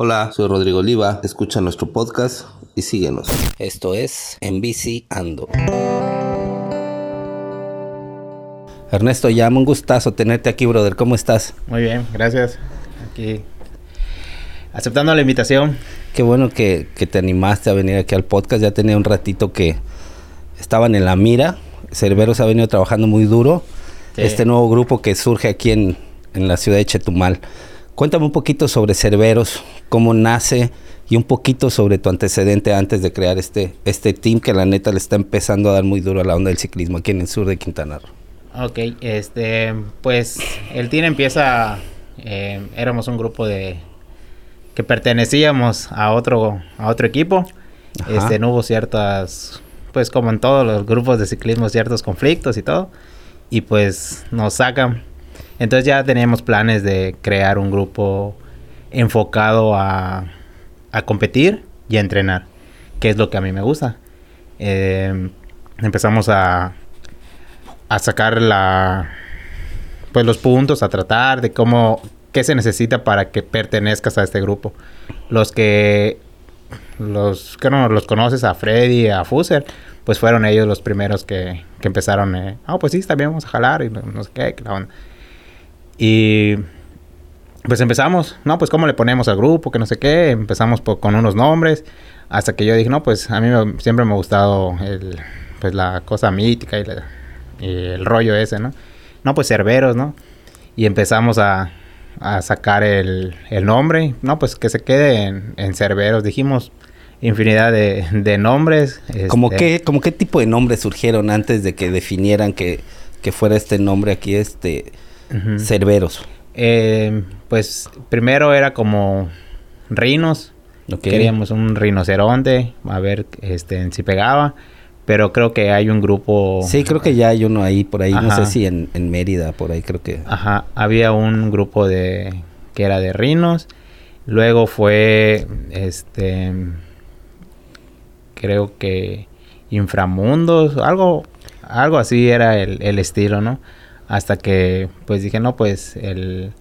Hola, soy Rodrigo Oliva, escucha nuestro podcast y síguenos. Esto es En Bici Ando. Ernesto, ya un gustazo tenerte aquí, brother. ¿Cómo estás? Muy bien, gracias. Aquí aceptando la invitación. Qué bueno que, te animaste a venir aquí al podcast. Ya tenía un ratito que estaban en la mira. Cerveros ha venido trabajando muy duro. Este nuevo grupo que surge aquí en, en la ciudad de Chetumal. Cuéntame un poquito sobre Cerveros, cómo nace y un poquito sobre tu antecedente antes de crear este, este team que la neta le está empezando a dar muy duro a la onda del ciclismo aquí en el sur de Quintana Roo. Ok, este, pues el team empieza, eh, éramos un grupo de que pertenecíamos a otro, a otro equipo. Este, no hubo ciertas, pues como en todos los grupos de ciclismo, ciertos conflictos y todo. Y pues nos sacan entonces ya teníamos planes de crear un grupo enfocado a, competir y a entrenar, que es lo que a mí me gusta. Eh, empezamos a, a sacar la, pues los puntos, a tratar de cómo, qué se necesita para que pertenezcas a este grupo. Los que, los que no los conoces, a Freddy, a Fuser, pues fueron ellos los primeros que, que empezaron, ah, oh, pues sí, también vamos a jalar y no, sé qué, la onda. Y pues empezamos, no, pues cómo le ponemos al grupo, que no sé qué, empezamos con unos nombres, hasta que yo dije, no, pues a mí siempre me ha gustado el, pues la cosa mítica y, el rollo ese, ¿no? No, pues Cerberos, ¿no? Y empezamos a, sacar el, nombre, no, pues que se quede en, Cerberos, dijimos infinidad de, nombres. ¿Cómo, este qué, ¿Cómo qué tipo de nombres surgieron antes de que definieran que, que fuera este nombre aquí, este cerberos? Eh, pues primero era como rinos. Queríamos un rinoceronte, a ver este, si pegaba. Pero creo que hay un grupo... Sí, creo que ya hay uno ahí, por ahí. No sé si en, Mérida, por ahí creo que... Ajá, había un grupo de... que era de rinos. Luego fue, este... Creo que inframundos, algo, algo así era el, el estilo, ¿no? Hasta que pues dije, no, pues el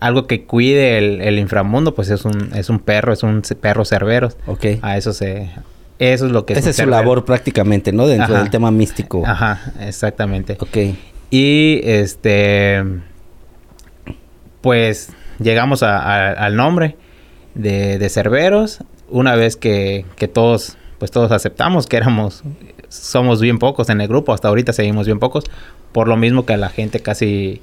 algo que cuide el, inframundo, pues es un, es un perro, es un perro cerbero. Ok. A eso se... Eso es lo que es Esa es su labor prácticamente, ¿no? Dentro del tema místico. Ajá, exactamente. Ok. Y este... Pues llegamos al nombre de, de Cerberos. Una vez que, que todos, pues todos aceptamos que éramos somos bien pocos en el grupo, hasta ahorita seguimos bien pocos, por lo mismo que a la gente casi,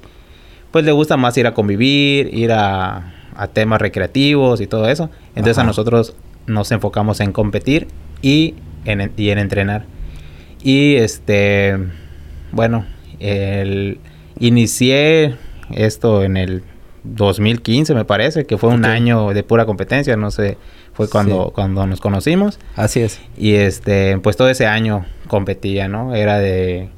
pues le gusta más ir a convivir, ir a, temas recreativos y todo eso. Entonces a nosotros nos enfocamos en competir y en, y en entrenar. Y este, bueno, el, inicié esto en el 2015 me parece, que fue un año de pura competencia, no sé, fue cuando, cuando nos conocimos. Así es. Y este, pues todo ese año competía, ¿no? Era de...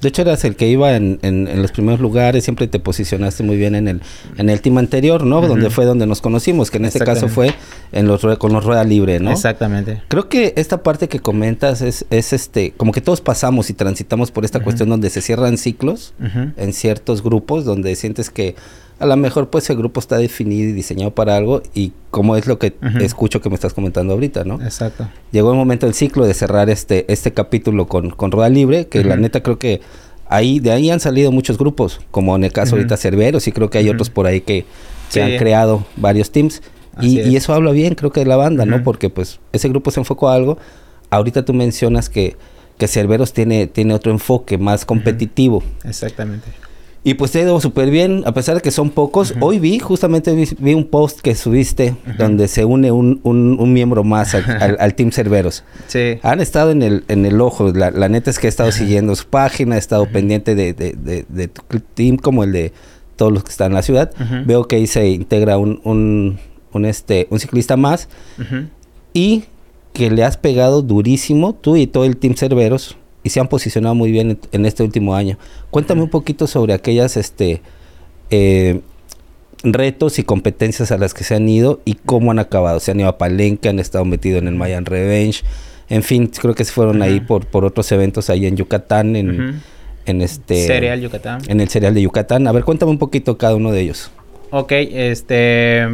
De hecho, eras el que iba en, en, los primeros lugares, siempre te posicionaste muy bien en el, en el team anterior, ¿no? Donde fue donde nos conocimos, que en este caso fue en los con los Rueda Libre, ¿no? Exactamente. Creo que esta parte que comentas es, es este, como que todos pasamos y transitamos por esta cuestión donde se cierran ciclos en ciertos grupos, donde sientes que a lo mejor pues el grupo está definido y diseñado para algo y como es lo que escucho que me estás comentando ahorita, ¿no? Exacto. Llegó el momento del ciclo de cerrar este, este capítulo con, con Rueda Libre, que la neta creo que ahí, de ahí han salido muchos grupos, como en el caso ahorita Cerveros y creo que hay otros por ahí que, se han creado varios teams. Y, y, eso habla bien, creo que de la banda, ¿no? Porque pues ese grupo se enfocó a algo. Ahorita tú mencionas que, que Cerveros tiene, tiene otro enfoque más competitivo. Exactamente. Y pues te ha ido súper bien, a pesar de que son pocos. Hoy vi, justamente vi, un post que subiste donde se une un, un, miembro más al, Team Cerveros. Sí. Han estado en el, en el ojo. La, neta es que he estado siguiendo su página, he estado pendiente de, de, de, tu team como el de todos los que están en la ciudad. Veo que ahí se integra un, un, un, este, un ciclista más. Y que le has pegado durísimo, tú y todo el Team Cerveros y se han posicionado muy bien en, este último año. Cuéntame un poquito sobre aquellas este, eh, retos y competencias a las que se han ido y cómo han acabado. Se han ido a Palenque, han estado metidos en el Mayan Revenge. En fin, creo que se fueron ahí por, por otros eventos ahí en Yucatán, en, en este... Cereal Yucatán. En el Cereal de Yucatán. A ver, cuéntame un poquito cada uno de ellos. Ok, este...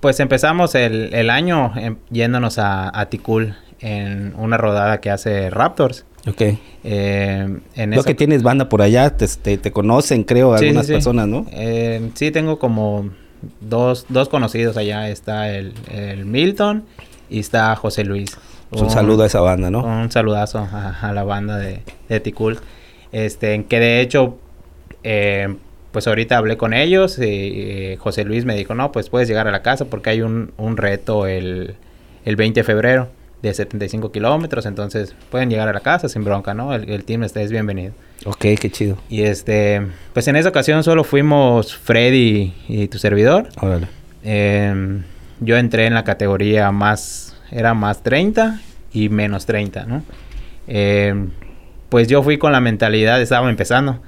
Pues empezamos el, el año em, yéndonos a, a Ticul en una rodada que hace Raptors. Ok. Eh, en que tienes banda por allá, te, te, conocen, creo, algunas personas, ¿no? Eh, sí, tengo como dos, dos conocidos allá. Está el, el Milton y está José Luis. Un, saludo a esa banda, ¿no? Un saludazo a, la banda de, de Ticul. Este, que de hecho, eh, pues ahorita hablé con ellos y eh, José Luis me dijo, no, pues puedes llegar a la casa porque hay un, un reto el, el 20 de febrero de 75 kilómetros, entonces pueden llegar a la casa sin bronca, ¿no? El, team está, es bienvenido. Ok, qué chido. Y este, pues en esa ocasión solo fuimos Freddy y, tu servidor. Órale. Em, yo entré en la categoría más, era más 30 y menos 30, ¿no? Em, pues yo fui con la mentalidad, estaba empezando,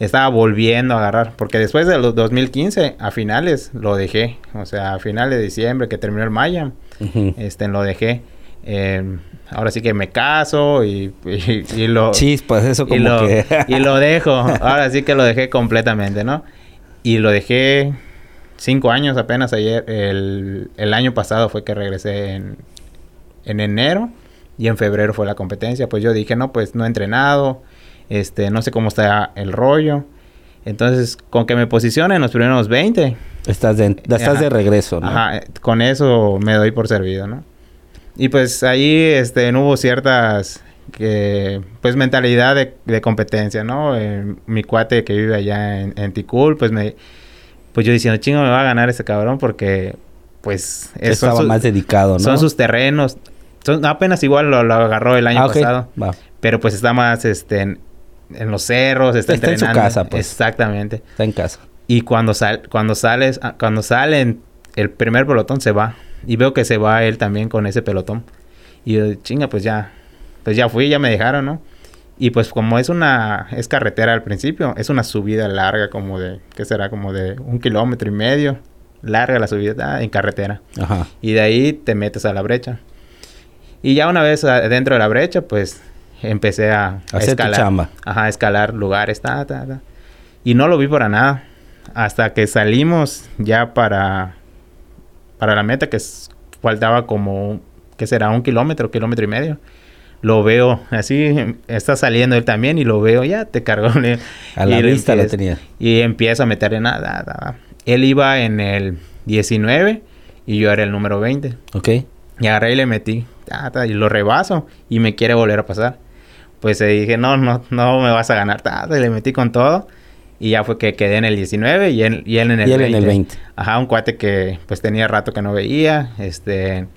estaba volviendo a agarrar, porque después de los 2015, a finales lo dejé, o sea, a finales de diciembre que terminó el Maya, este, lo dejé. Eh, ahora sí que me caso y, y, lo... Chispas, eso como y lo, que... y lo dejo. Ahora sí que lo dejé completamente, ¿no? Y lo dejé cinco años apenas ayer. El, el año pasado fue que regresé en, en enero y en febrero fue la competencia. Pues yo dije, no, pues no he entrenado, este, no sé cómo está el rollo. Entonces, con que me posicione en los primeros 20. Estás de, estás de regreso, ¿no? Ajá, con eso me doy por servido, ¿no? Y pues ahí este, no hubo ciertas que pues mentalidad de, competencia, ¿no? Eh, mi cuate que vive allá en, en, Ticul, pues me pues yo diciendo, chingo, me va a ganar ese cabrón porque pues estaba más dedicado, ¿no? Son sus terrenos. Son, apenas igual lo, agarró el año ah, pasado. Pero pues está más este en, los cerros, está, está en su casa, pues. Exactamente. Está en casa. Y cuando sal, cuando sales, ah, cuando salen el primer pelotón se va. Y veo que se va él también con ese pelotón. Y yo, chinga, pues ya, pues ya fui, ya me dejaron, ¿no? Y pues como es una, es carretera al principio, es una subida larga como de, ¿qué será? Como de un kilómetro y medio. Larga la subida en carretera. Ajá. Y de ahí te metes a la brecha. Y ya una vez dentro de la brecha, pues empecé a, escalar. chamba. Ajá, escalar lugares, ta, ta, ta. Y no lo vi para nada. Hasta que salimos ya para para la meta, que faltaba como, ¿qué será? Un kilómetro, kilómetro y medio. Lo veo así, está saliendo él también y lo veo, ya te cargó. A la vista lo tenía. Y empiezo a meterle nada. Él iba en el 19 y yo era el número 20. Ok. Y agarré y le metí. y lo rebaso y me quiere volver a pasar. Pues le dije, no, no, no me vas a ganar. y le metí con todo. Y ya fue que quedé en el 19 y él, y él en el y él en el 20. Ajá, un cuate que pues tenía rato que no veía. Este,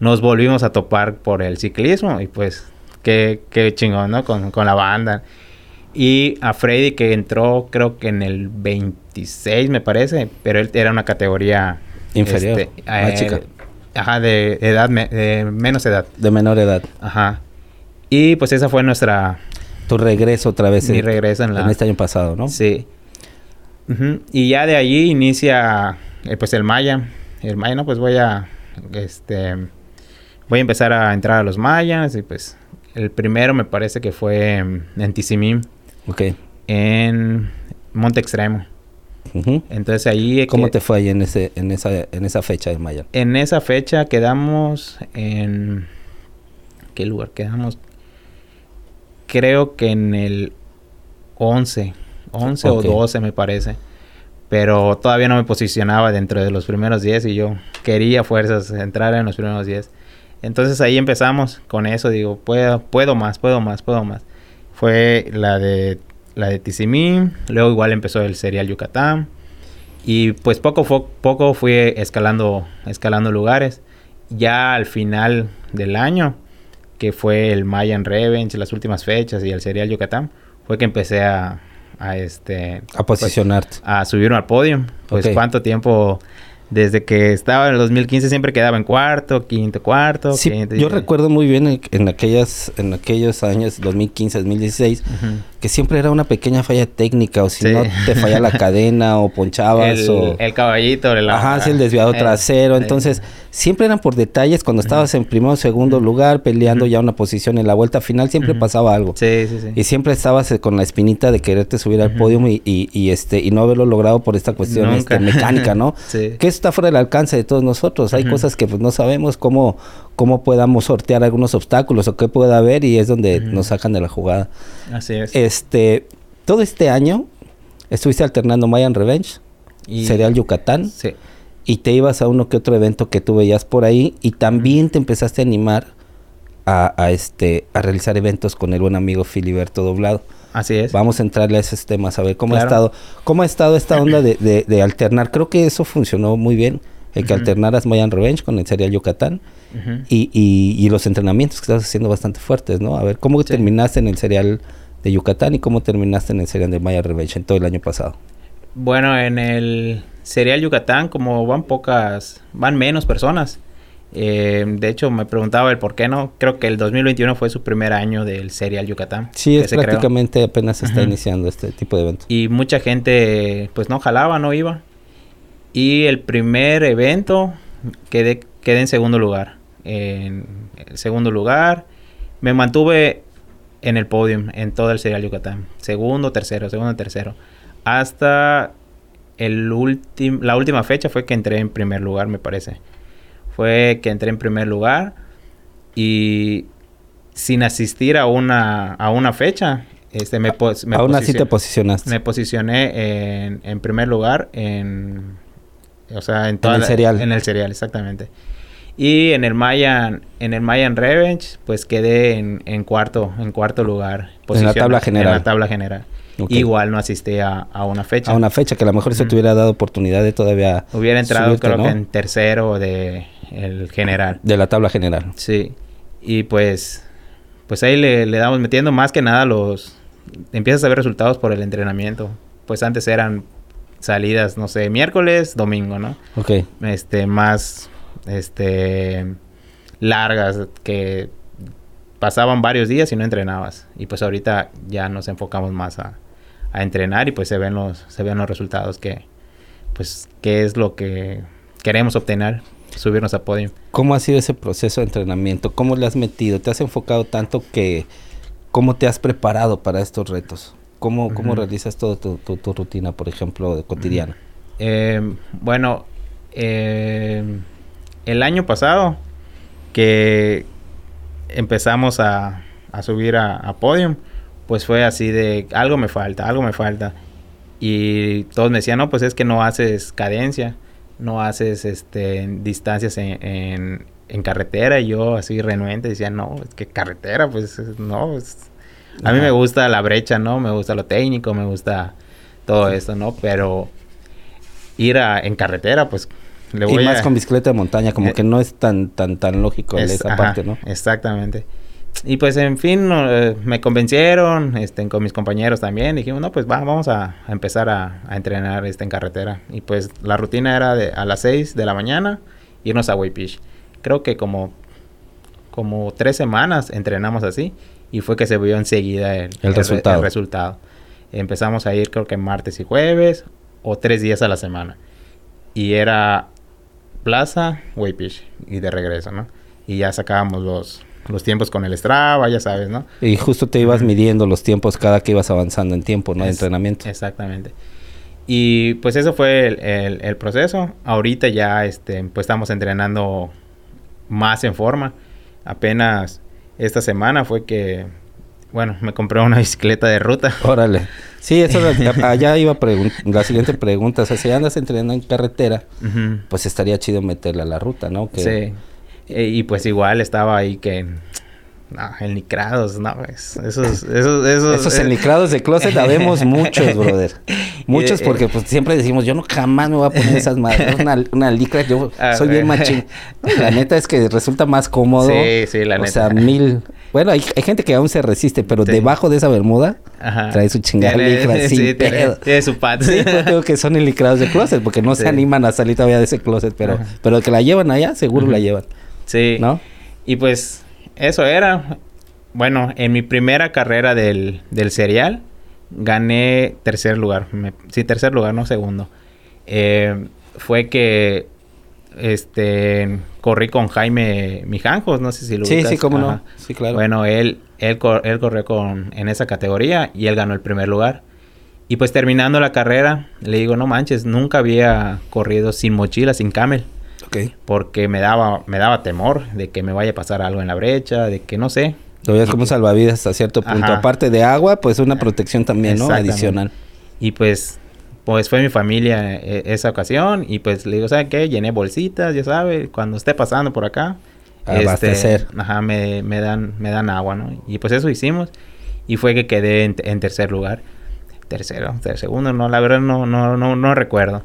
nos volvimos a topar por el ciclismo y pues qué, qué chingón, ¿no? Con, con la banda. Y a Freddy que entró creo que en el 26 me parece, pero él era una categoría inferior, este, chica. Ajá, de edad, de menos edad. De menor edad. Ajá. Y pues esa fue nuestra tu regreso otra vez. Mi regreso en, en este año pasado, ¿no? Sí. Y ya de allí inicia eh, pues el Maya. El Maya, no, pues voy a este voy a empezar a entrar a los mayas y pues el primero me parece que fue en Tizimín. Ok. En Monte Extremo. Entonces ahí... ¿Cómo te fue ahí en, ese, en, esa, en esa fecha del Maya? En esa fecha quedamos en... ¿Qué lugar quedamos? Creo que en el 11, 11 o 12 me parece. Pero todavía no me posicionaba dentro de los primeros 10 y yo quería fuerzas entrar en los primeros 10. Entonces ahí empezamos con eso, digo, puedo, puedo más, puedo más, puedo más. Fue la de la de Tizimín, luego igual empezó el serial Yucatán y pues poco poco fui escalando escalando lugares. Ya al final del año que fue el Mayan Revenge, las últimas fechas y el Serial Yucatán, fue que empecé a, a este... A posicionarte. a subirme al podio. Pues cuánto tiempo desde que estaba en el 2015 siempre quedaba en cuarto, quinto, cuarto. Sí, yo recuerdo muy bien en, aquellas, en aquellos años, 2015, 2016, que siempre era una pequeña falla técnica, o si no te falla la cadena, o ponchabas, el, o... El caballito, el... Ajá, sí, el desviado trasero, entonces siempre eran por detalles, cuando estabas en primer o segundo lugar, peleando ya una posición en la vuelta final, siempre pasaba algo. Sí, sí, sí. Y siempre estabas eh, con la espinita de quererte subir al podio y, y, este, y no haberlo logrado por esta cuestión este, mecánica, ¿no? sí. Que está fuera del alcance de todos nosotros. Hay cosas que pues, no sabemos cómo, cómo podamos sortear algunos obstáculos o qué pueda haber y es donde nos sacan de la jugada. Así es. Este, todo este año estuviste alternando Mayan Revenge, y... Serial Yucatán. Sí. Y te ibas a uno que otro evento que tú veías por ahí y también te empezaste a animar a, este, a realizar eventos con el buen amigo Filiberto Doblado. Así es. Vamos a entrarle a esos temas, a ver cómo ha estado, cómo ha estado esta onda de, alternar. Creo que eso funcionó muy bien, el que alternaras Mayan Revenge con el Serial Yucatán y, y, los entrenamientos que estás haciendo bastante fuertes, ¿no? A ver, ¿cómo terminaste en el Serial de Yucatán y cómo terminaste en el Serial de Mayan Revenge en todo el año pasado? Bueno, en el Serial Yucatán, como van pocas, van menos personas. Eh, de hecho, me preguntaba el por qué no. Creo que el 2021 fue su primer año del Serial Yucatán. Sí, es prácticamente apenas se está iniciando este tipo de eventos. Y mucha gente, pues no jalaba, no iba. Y el primer evento quedé, quedé en segundo lugar. En segundo lugar, me mantuve en el podium en todo el Serial Yucatán. Segundo, tercero, segundo, tercero. Hasta el la última fecha fue que entré en primer lugar, me parece fue que entré en primer lugar y sin asistir a una, a una fecha, este, me, me Aún así te posicionaste. Me posicioné en, en primer lugar en... O sea, en, el cereal. En el cereal, exactamente. Y en el Mayan, en el Mayan Revenge, pues quedé en, en cuarto, en cuarto lugar. En la tabla general. En la tabla general. Igual no asistí a, una fecha. A una fecha que a lo mejor eso te hubiera dado oportunidad de todavía. Hubiera entrado creo que en tercero de el general. De la tabla general. Sí. Y pues, pues ahí le, le damos metiendo más que nada los... Empiezas a ver resultados por el entrenamiento. Pues antes eran salidas, no sé, miércoles, domingo, ¿no? Ok. Este, más, este, largas, que pasaban varios días y no entrenabas. Y pues ahorita ya nos enfocamos más a, a entrenar y pues se ven los, se ven los resultados que, pues, qué es lo que queremos obtener subirnos a podio. ¿Cómo ha sido ese proceso de entrenamiento? ¿Cómo le has metido? ¿Te has enfocado tanto que cómo te has preparado para estos retos? ¿Cómo, cómo realizas toda tu, tu, rutina, por ejemplo, cotidiana? Eh, bueno, eh, el año pasado que empezamos a, a subir a, a podium, pues fue así de algo me falta, algo me falta. Y todos me decían, no, pues es que no haces cadencia no haces este distancias en, en, carretera. Y yo así renuente decía no es que carretera pues no a mí me gusta la brecha no me gusta lo técnico me gusta todo esto no pero ir a, en carretera pues le voy y más con bicicleta de montaña como eh, que no es tan tan tan lógico esa parte no exactamente y pues en fin, eh, me convencieron, este, con mis compañeros también, dijimos, no, pues va, vamos a, empezar a, entrenar este, en carretera. Y pues la rutina era de a las 6 de la mañana irnos a Waypish. Creo que como, como tres semanas entrenamos así y fue que se vio enseguida el, resultado. el resultado. Empezamos a ir creo que martes y jueves o tres días a la semana. Y era plaza, Waypish y de regreso, ¿no? Y ya sacábamos los, los tiempos con el Strava, ya sabes, ¿no? Y justo te ibas midiendo los tiempos cada que ibas avanzando en tiempo, ¿no? de entrenamiento. Exactamente. Y pues eso fue el, proceso. Ahorita ya este, pues estamos entrenando más en forma. Apenas esta semana fue que, bueno, me compré una bicicleta de ruta. Órale. Sí, eso allá iba la siguiente pregunta. O sea, si andas entrenando en carretera, pues estaría chido meterle a la ruta, ¿no? Que, sí. Eh, y pues igual estaba ahí que... No, enlicrados, no, esos, esos, esos, esos enlicrados de closet habemos muchos, brother. Muchos porque pues siempre decimos, yo no jamás me voy a poner esas madres, una, una licra, yo soy bien machín. La neta es que resulta más cómodo. Sí, sí, la neta. O sea, mil... Bueno, hay, hay gente que aún se resiste, pero debajo de esa bermuda trae su chingada licra. Sí, tiene, su pat. Sí, pues digo que son enlicrados de closet porque no se animan a salir todavía de ese closet, pero, pero que la llevan allá, seguro la llevan. Sí. ¿No? Y pues eso era. Bueno, en mi primera carrera del, del serial gané tercer lugar. sí, tercer lugar, no segundo. Eh, fue que este corrí con Jaime Mijanjos, no sé si lo Sí, sí, cómo no. Sí, claro. Bueno, él, él, él corrió con, en esa categoría y él ganó el primer lugar. Y pues terminando la carrera, le digo, no manches, nunca había corrido sin mochila, sin camel. Porque me daba, me daba temor de que me vaya a pasar algo en la brecha, de que no sé. Lo veías como salvavidas hasta cierto punto. Ajá. Aparte de agua, pues una protección también, ¿no? Adicional. Y pues, pues fue mi familia eh, esa ocasión. Y pues le digo, ¿saben qué? Llené bolsitas, ya sabe, cuando esté pasando por acá. Abastecer. ajá, me, me dan, me dan agua, ¿no? Y pues eso hicimos. Y fue que quedé en, en tercer lugar. Tercero, ter- segundo, no, la verdad no, no, no, no recuerdo.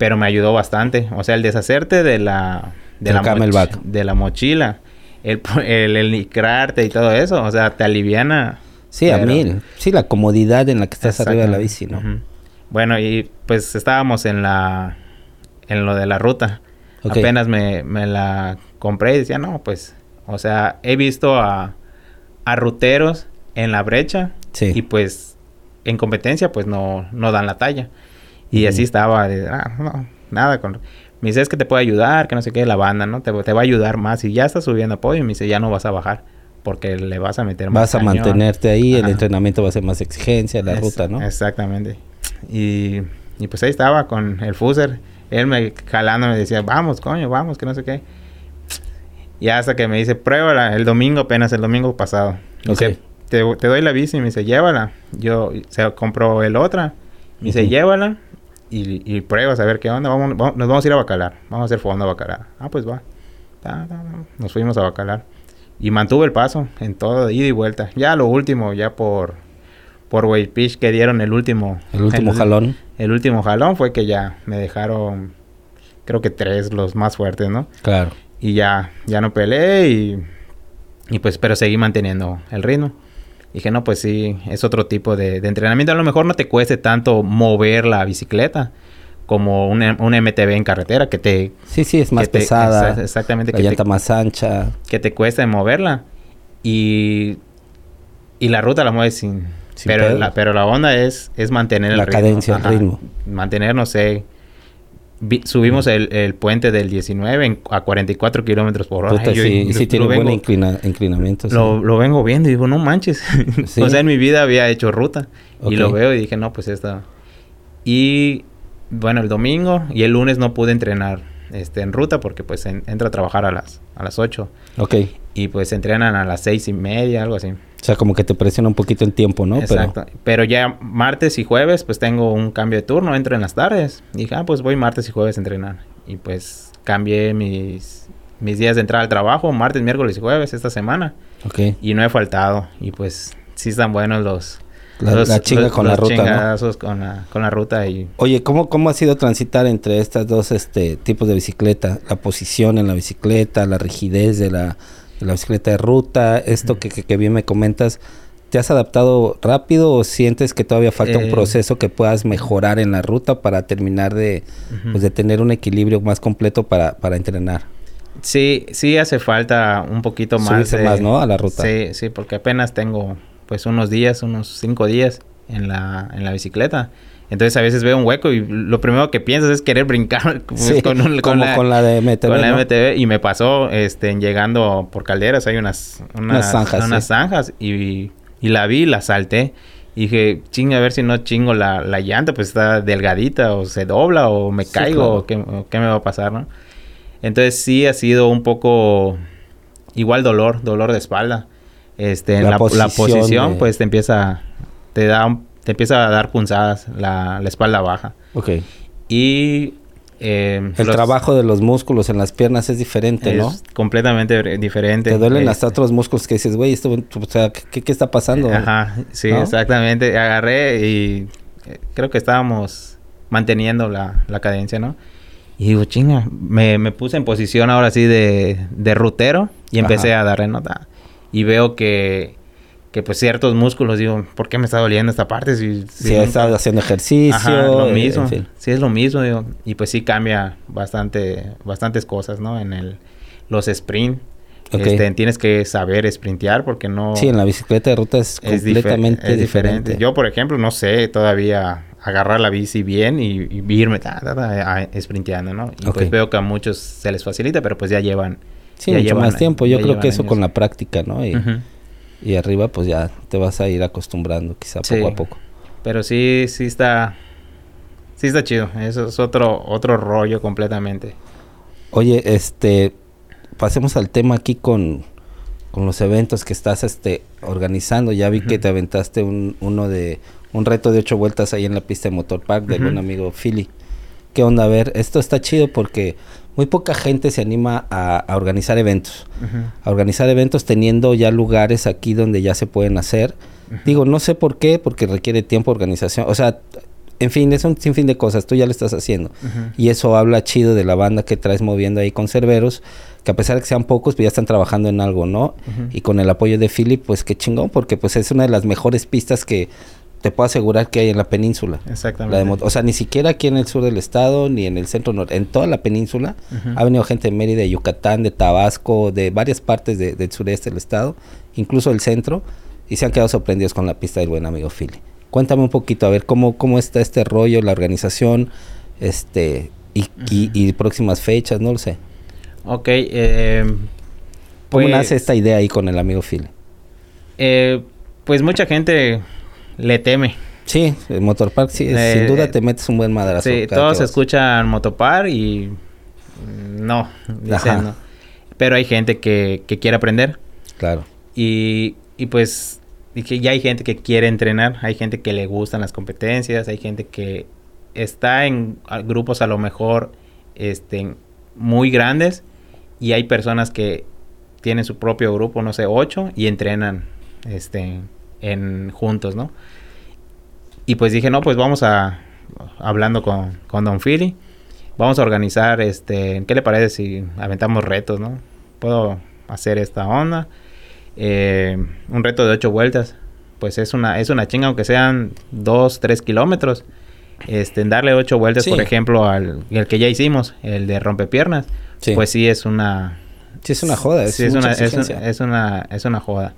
Pero me ayudó bastante. O sea, el deshacerte de la... De la, moch- camelback. de la mochila. El, el, el licrarte y todo eso. O sea, te aliviana. Sí, a mil. Sí, la comodidad en la que estás arriba de la bici, ¿no? Bueno, y pues estábamos en la... En lo de la ruta. Apenas me, me la compré y decía, no, pues... O sea, he visto a... A ruteros en la brecha. Sí. Y pues... En competencia, pues no, no dan la talla. Y así estaba. de, ah, no, nada con... Me dice, es que te puede ayudar, que no sé qué, la banda, ¿no? Te, te va a ayudar más. Y ya estás subiendo apoyo. Y me dice, ya no vas a bajar. Porque le vas a meter más Vas a cañón". mantenerte ahí, el entrenamiento va a ser más exigencia, la Es- ruta, ¿no? Exactamente. Y, y pues ahí estaba con el fuser. Él me jalando me decía, vamos, coño, vamos, que no sé qué. Y hasta que me dice, pruébala el domingo apenas, el domingo pasado. Me dice, Ok. te, te doy la bici, me dice, llévala. Yo se compró el otra. Me dice, llévala y, y pruebas a ver qué onda. Vamos, vamos- nos vamos a ir a Bacalar. Vamos a hacer fondo a Bacalar. Ah, pues va. Nos fuimos a Bacalar. Y mantuve el paso en todo, ida y vuelta. Ya lo último, ya por por weight pitch que dieron el último El último jalón. El último jalón fue que ya me dejaron creo que tres los más fuertes, ¿no? Claro. Y ya ya no peleé y y pues pero seguí manteniendo el ritmo. Dije, no, pues sí, es otro tipo de, de entrenamiento. A lo mejor no te cueste tanto mover la bicicleta como un, un MTB en carretera que te... Sí, sí, es más te- pesada. exa- exactamente, La que te- llanta más ancha. que te cuesta moverla y y la ruta la mueves sin, Sin pero pedo. la pero la onda es es mantener La el ritmo, cadencia, el ritmo. mantener no sé vi- subimos el, el puente del 19 en- a 44 kilómetros por hora Puta, Yo- sí, yo sí tiene lo buen vengo, inclina- inclinamiento. sí. lo, lo vengo viendo y digo no manches Sí. o sea en mi vida había hecho ruta y lo veo y dije no pues esta y bueno el domingo y el lunes no pude entrenar este en ruta porque pues en- entro a trabajar a las a las 8 Ok. y pues entrenan a las seis y media, algo así. O sea, como que te presiona un poquito el tiempo, ¿no? Exacto. Pero... ya martes y jueves, pues tengo un cambio de turno, entro en las tardes. Y dije, ah, pues voy martes y jueves a entrenar. Y pues cambié mis, mis días de entrada al trabajo, martes, miércoles y jueves esta semana. Ok. Y no he faltado. Y pues sí están buenos los... La, los- la chinga los- con la ruta, ¿no? con la, con la ruta y... Oye, ¿cómo, ¿cómo ha sido transitar entre estos dos este, tipos de bicicleta? La posición en la bicicleta, la rigidez de la, de la bicicleta de ruta, esto que, que, que bien me comentas. ¿Te has adaptado rápido o sientes que todavía falta un Eh. proceso que puedas mejorar en la ruta para terminar de, pues, de tener un equilibrio más completo para, para entrenar? Sí, sí hace falta un poquito más. Subirse de- más, ¿no? A la ruta. Sí, sí, porque apenas tengo pues unos días, unos cinco días en la, en la bicicleta. Entonces a veces veo un hueco y lo primero que piensas es querer brincar pues, Sí, con, un- como con la de MTV, con la ¿no? MTV. Y me pasó este, en llegando por calderas, hay unas, unas, Unas zanjas, unas sí. zanjas y, y la vi, la salté. Y dije, chinga, a ver si no chingo la, la llanta, pues está delgadita o se dobla o me Sí, caigo claro. o, qué, o qué me va a pasar, ¿no? Entonces sí ha sido un poco igual dolor, dolor de espalda. Este, en La la, la posición de- pues te empieza, te da, un- te empieza a dar punzadas la, la espalda baja. Ok. Y eh, El los- trabajo de los músculos en las piernas es diferente, es ¿no? completamente re- diferente. Te duelen Este, hasta otros músculos que dices, güey, esto, o sea, ¿qué, qué está pasando? Ajá, sí, ¿No? exactamente. Agarré y eh, creo que estábamos manteniendo la, la cadencia, ¿no? Y digo, chinga, me, me puse en posición ahora sí de, de rutero y empecé Ajá. a darle nota. Y veo que, que pues ciertos músculos, digo, ¿por qué me está doliendo esta parte? Si, Si nunca- estado haciendo ejercicio. Ajá, lo mismo. en fin. Sí, es lo mismo, digo. Y pues sí cambia bastante, bastantes cosas, ¿no? En el, los sprint. Ok. Este, tienes que saber sprintear porque no... Sí, en la bicicleta de ruta es, completamente es diferente. Yo, por ejemplo, no sé todavía agarrar la bici bien y, y irme ta, ta, ta, a- sprinteando, ¿no? Y pues veo que a muchos se les facilita, pero pues ya llevan... sí, mucho más tiempo. Yo creo que eso años. con la práctica, ¿no? Y, y arriba, pues ya te vas a ir acostumbrando, quizá Sí. poco a poco. Pero sí, sí está... Sí está chido. Eso es otro, otro rollo completamente. Oye, este... Pasemos al tema aquí con, con los eventos que estás este, organizando. Ya vi que te aventaste un, uno de... Un reto de ocho vueltas ahí en la pista de Motor Park de un amigo Philly. ¿Qué onda? A ver, esto está chido porque muy poca gente se anima a, organizar eventos. A organizar eventos teniendo ya lugares aquí donde ya se pueden hacer. Digo, no sé por qué, porque requiere tiempo, organización. O sea, en fin, es un sinfín de cosas. Tú ya lo estás haciendo. Y eso habla chido de la banda que traes moviendo ahí con Cerberos, que a pesar de que sean pocos, pues ya están trabajando en algo, ¿no? Y con el apoyo de Philip, pues qué chingón, porque pues es una de las mejores pistas que te puedo asegurar que hay en la península. Exactamente. o sea, ni siquiera aquí en el sur del estado, ni en el centro norte, en toda la península ha venido gente de Mérida, de Yucatán, de Tabasco, de varias partes del sureste del estado, incluso el centro, y se han quedado sorprendidos con la pista del buen amigo Philly. Cuéntame un poquito, a ver cómo, cómo está este rollo, la organización, este, y, próximas fechas, no lo sé. Ok, eh, ¿Cómo pues nace esta idea ahí con el amigo Philly? Eh, pues mucha gente le teme. Sí, el Motorpark, sí, sin eh, duda te metes un buen madrazo. Sí, todos escuchan Motopark y no, dicen no. Pero hay gente que, que quiere aprender. Claro. Y, y pues y que ya hay gente que quiere entrenar, hay gente que le gustan las competencias, hay gente que está en grupos a lo mejor este, muy grandes y hay personas que tienen su propio grupo, no sé, ocho y entrenan este, en juntos, ¿no? Y pues dije, no, pues vamos a, hablando con, con Don Philly, vamos a organizar, este, ¿qué le parece si aventamos retos, no? Puedo hacer esta onda, eh, un reto de ocho vueltas, pues es una, es una chinga, aunque sean dos, tres kilómetros, este, darle ocho vueltas, por ejemplo, al el que ya hicimos, el de rompepiernas, pues sí es una... Sí es una joda, es, una, es, es, una, es una joda.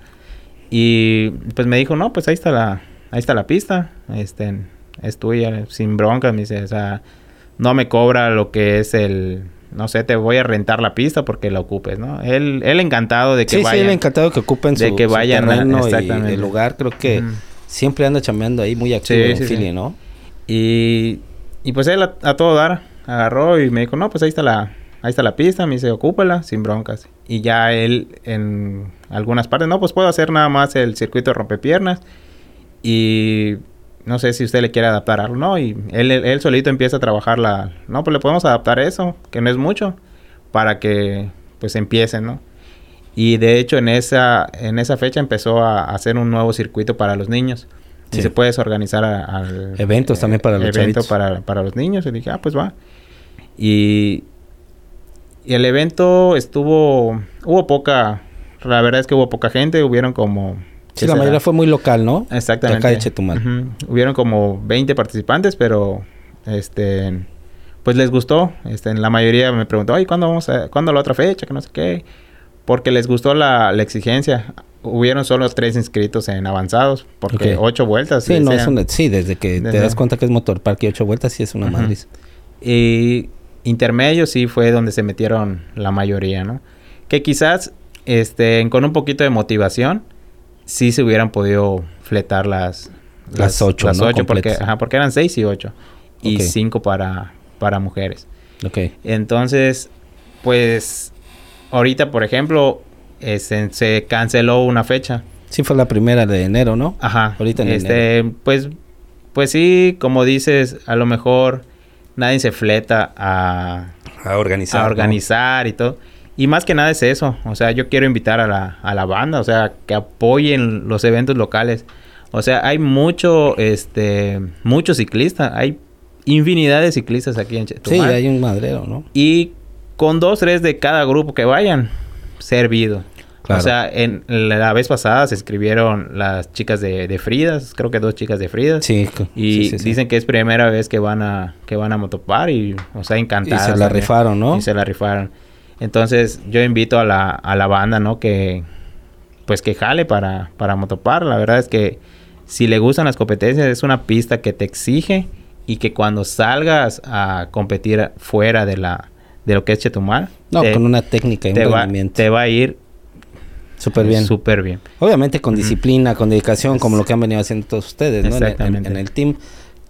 Y pues me dijo, no, pues ahí está la, ahí está la pista, este, es tuya, sin bronca, me dice, o sea, no me cobra lo que es el, no sé, te voy a rentar la pista porque la ocupes, ¿no? Él, él encantado de que sí, vayan. Sí, él encantado de que ocupen de que vayan terreno y el lugar, creo que siempre anda chambeando ahí muy activo en Philly, ¿no? Y, y pues él a, a, todo dar, agarró y me dijo, no, pues ahí está la, ahí está la pista, me dice, ocúpala sin broncas. Y ya él en algunas partes, no, pues puedo hacer nada más el circuito de rompepiernas y no sé si usted le quiere adaptar algo, ¿no? Y él, él, solito empieza a trabajar la, no, pues le podemos adaptar eso, que no es mucho, para que pues empiecen, ¿no? Y de hecho en esa, en esa fecha empezó a, hacer un nuevo circuito para los niños. Y se puede organizar al... Eventos también para los Evento para, para los niños. Y dije, ah, pues va. Y y el evento estuvo, hubo poca, la verdad es que hubo poca gente, hubieron como... Sí, la mayoría fue muy local, ¿no? Exactamente. acá de Chetumal. Hubieron como 20 participantes, pero este pues les gustó. Este, la mayoría me preguntó, ay, ¿cuándo vamos a, cuándo la otra fecha? Que no sé qué. Porque les gustó la, la exigencia. Hubieron solo tres inscritos en avanzados, porque ocho vueltas. Sí, no, es sí, desde que te das cuenta que es motor parque ocho vueltas, sí es una uh Y intermedios sí fue donde se metieron la mayoría, ¿no? Que quizás este, con un poquito de motivación sí se hubieran podido fletar las... Las, ocho, Las ocho, porque, ajá, porque eran seis y ocho. Y cinco para, para mujeres. Ok. Entonces, pues, ahorita, por ejemplo, este, se canceló una fecha. Sí, fue la primera de enero, ¿no? Ajá. Ahorita en este, Pues, pues sí, como dices, a lo mejor nadie se fleta a, a organizar, a organizar y todo. Y más que nada es eso. O sea, yo quiero invitar a la, a la banda, o sea, que apoyen los eventos locales. O sea, hay mucho, este, muchos ciclistas. Hay infinidad de ciclistas aquí en Chetumal. Sí, hay un madrero, ¿no? Y con dos, tres de cada grupo que vayan, servido. O sea, en la vez pasada se escribieron las chicas de, de Fridas, creo que dos chicas de Fridas. Sí. Y dicen que es primera vez que van a que van a motopar y, o sea, encantadas. Y se la rifaron, ¿no? Y se la rifaron. Entonces, yo invito a la, a la banda, ¿no? Que, pues que jale para, para motopar. La verdad es que si le gustan las competencias, es una pista que te exige y que cuando salgas a competir fuera de la de lo que es Chetumal. No, con una técnica y un te te va a ir Súper bien. Súper bien. Obviamente con disciplina, con dedicación, como lo que han venido haciendo todos ustedes, ¿no? En, el team.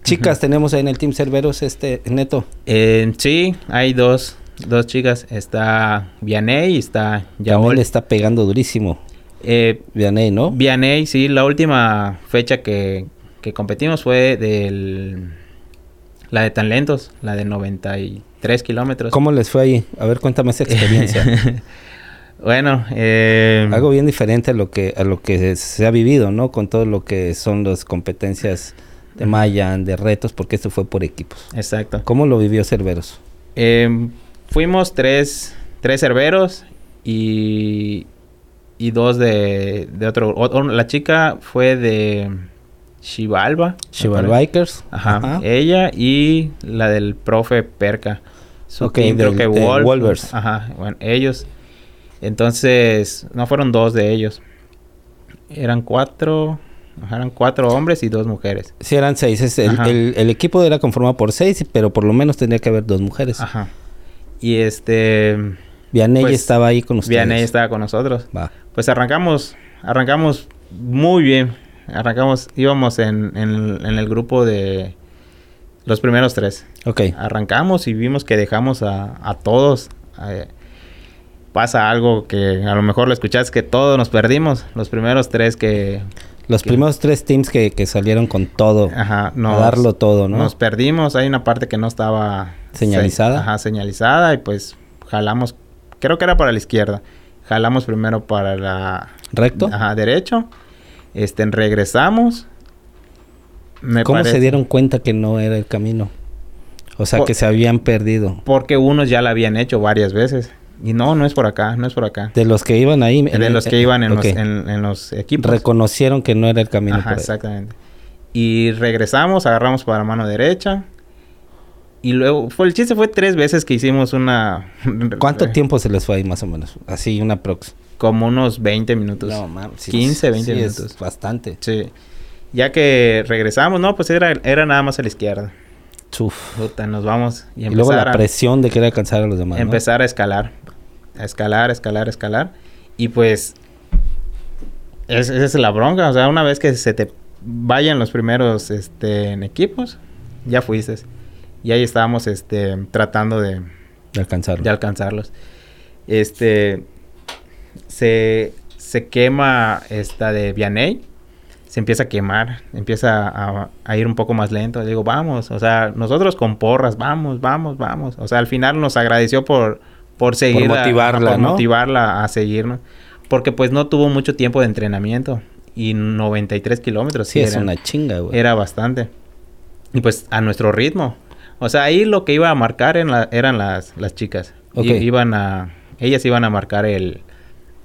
Chicas, tenemos ahí en el team Cerveros, este, Neto. Eh, sí, hay dos, dos chicas. Está Vianey y está Yaol. le está pegando durísimo. Eh, Vianey, ¿no? Vianey, sí. La última fecha que, que competimos fue del... La de tan lentos, la de 93 kilómetros. ¿Cómo les fue ahí? A ver, cuéntame esa experiencia. Bueno, eh, algo bien diferente a lo que a lo que se ha vivido, ¿no? Con todo lo que son las competencias de Mayan, de retos, porque esto fue por equipos. Exacto. ¿Cómo lo vivió Cerveros? Eh, fuimos tres, tres Cerveros y, y dos de, de otro. la chica fue de Chivalba. Chival Bikers. Ajá, Ella y la del profe Perca. Su creo que Wolvers. Ajá, bueno, ellos. Entonces, no fueron dos de ellos. Eran cuatro, eran cuatro hombres y dos mujeres. Sí, eran seis. el, el, equipo era conformado por seis, pero por lo menos tenía que haber dos mujeres. Ajá. Y este... Vianey pues, estaba ahí con ustedes. Vianey estaba con nosotros. Va. Pues arrancamos, arrancamos muy bien. Arrancamos, íbamos en, en, el grupo de los primeros tres. Ok. Arrancamos y vimos que dejamos a, a todos. Pasa algo que a lo mejor lo escuchaste, que todos nos perdimos. Los primeros tres que los primeros tres teams que, salieron con todo. Ajá, a darlo todo, ¿no? Nos perdimos. Hay una parte que no estaba... Señalizada. ajá, señalizada. Y pues jalamos... Creo que era para la izquierda. Jalamos primero para la... ¿Recto? Ajá, derecho. Este, regresamos. ¿Cómo se dieron cuenta que no era el camino? O sea, que se habían perdido. Porque unos ya la habían hecho varias veces. Y no, no es por acá, no es por acá. De los que iban ahí. De los que iban en, los, en, los, equipos. Reconocieron que no era el camino. Ajá, exactamente. Y regresamos, agarramos para la mano derecha. Y luego, fue, el chiste fue tres veces que hicimos una... ¿Cuánto tiempo se les fue ahí más o menos? Así, una prox. Como unos 20 minutos. No, mames. 15, 20 minutos. bastante. Sí. Ya que regresamos, no, pues era, era nada más a la izquierda. Uf. Puta, nos vamos. Y, luego la presión de querer alcanzar a los demás. Empezar a escalar a escalar, escalar, escalar. Y pues, esa es la bronca. O sea, una vez que se te vayan los primeros este, en equipos, ya fuiste. Y ahí estábamos este, tratando de, de, alcanzarlos. de alcanzarlos. Este, se, se quema esta de Vianey. Se empieza a quemar, empieza a, a, ir un poco más lento. digo, vamos, o sea, nosotros con porras, vamos, vamos, vamos. O sea, al final nos agradeció por, por seguir motivarla, por motivarla a seguirnos. Porque pues no tuvo mucho tiempo de entrenamiento. Y 93 kilómetros. Sí, es una chinga, güey. Era bastante. Y pues a nuestro ritmo. O sea, ahí lo que iba a marcar en la, eran las, las chicas. iban a... Ellas iban a marcar el...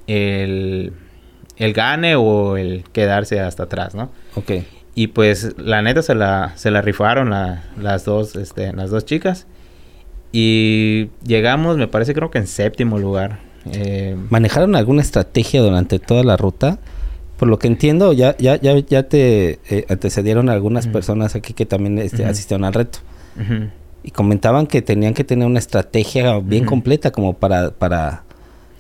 El... El gane o el quedarse hasta atrás, ¿no? Ok. Y pues la neta se la, se la rifaron las dos, este, las dos chicas. Y llegamos, me parece, creo que en séptimo lugar. Eh, ¿Manejaron alguna estrategia durante toda la ruta? Por lo que entiendo, ya, ya, ya, ya te eh, antecedieron algunas personas aquí que también este, asistieron al reto. Y comentaban que tenían que tener una estrategia bien completa como para, para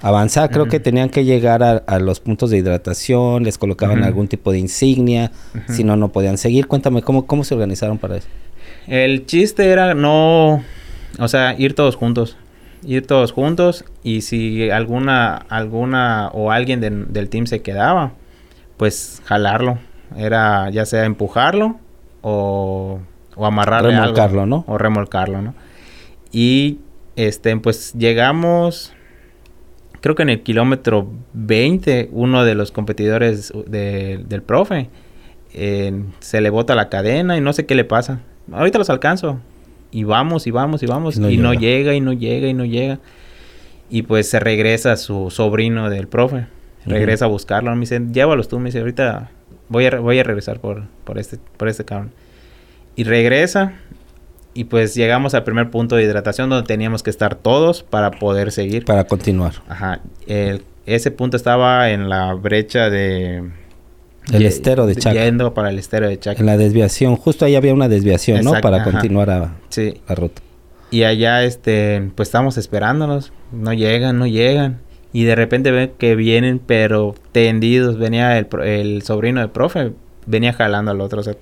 avanzar. Creo que tenían que llegar a, los puntos de hidratación, les colocaban algún tipo de insignia, si no, no podían seguir. Cuéntame, ¿cómo, ¿cómo se organizaron para eso? El chiste era no o sea, ir todos juntos. Ir todos juntos y si alguna, alguna o alguien del team se quedaba, pues jalarlo. Era ya sea empujarlo o, o amarrarlo. Remolcarlo, ¿no? O remolcarlo, ¿no? Y este, pues llegamos, creo que en el kilómetro 20, uno de los competidores del profe se le bota la cadena y no sé qué le pasa. Ahorita los alcanzo y vamos y vamos y vamos y no, llega. y no llega y no llega. Y pues se regresa su sobrino del profe. Regresa a buscarlo. Me dice, llévalos tú. Me dice, ahorita voy a, voy a regresar por, por, este, por este cabrón. Y regresa. Y pues llegamos al primer punto de hidratación donde teníamos que estar todos para poder seguir. Para continuar. Ajá. ese punto estaba en la brecha de el estero de Chac. Yendo para el estero de Chac. En la desviación, justo ahí había una desviación, ¿no? Para continuar a, sí. la ruta. Y allá, este, pues estamos esperándonos. No llegan, no llegan. Y de repente ven que vienen, pero tendidos. Venía el, el sobrino del profe, venía jalando al otro. O sea,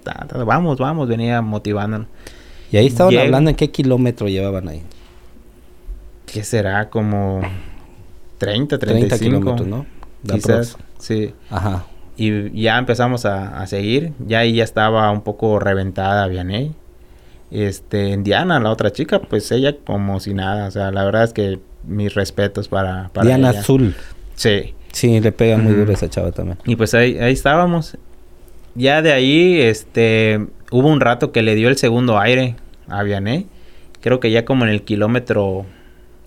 vamos, vamos, venía motivándonos. Y ahí estaban hablando en qué kilómetro llevaban ahí. ¿Qué será? Como 30, 35. 30 kilómetros, ¿no? Quizás, sí. Ajá. Y ya empezamos a, seguir. Ya ahí ya estaba un poco reventada Vianey. Este, Diana, la otra chica, pues ella como si nada. O sea, la verdad es que mis respetos para, para Diana Azul. Sí. Sí, le pega muy duro esa chava también. Y pues ahí, ahí estábamos. Ya de ahí, este, hubo un rato que le dio el segundo aire a Vianey. Creo que ya como en el kilómetro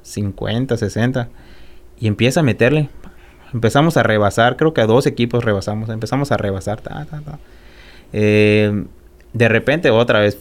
50, 60. Y empieza a meterle. Empezamos a rebasar, creo que a dos equipos rebasamos. Empezamos a rebasar. Eh, de repente otra vez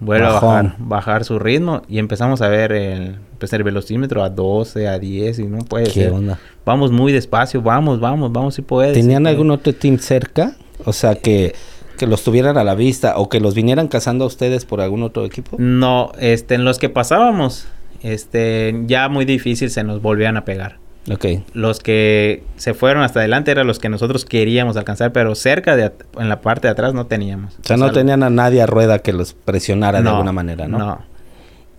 vuelve a bajar, bajar, su ritmo y empezamos a ver el, pues el velocímetro a 12, a 10 y no puede ¿Qué ser. Onda? Vamos muy despacio, vamos, vamos, vamos si puedes. ¿Tenían algún otro team cerca? O sea que que los tuvieran a la vista o que los vinieran cazando a ustedes por algún otro equipo? No, este, en los que pasábamos, este, ya muy difícil se nos volvían a pegar. Ok. Los que se fueron hasta adelante eran los que nosotros queríamos alcanzar, pero cerca de en la parte de atrás no teníamos. O sea, no tenían a nadie a rueda que los presionara de alguna manera, ¿no? No.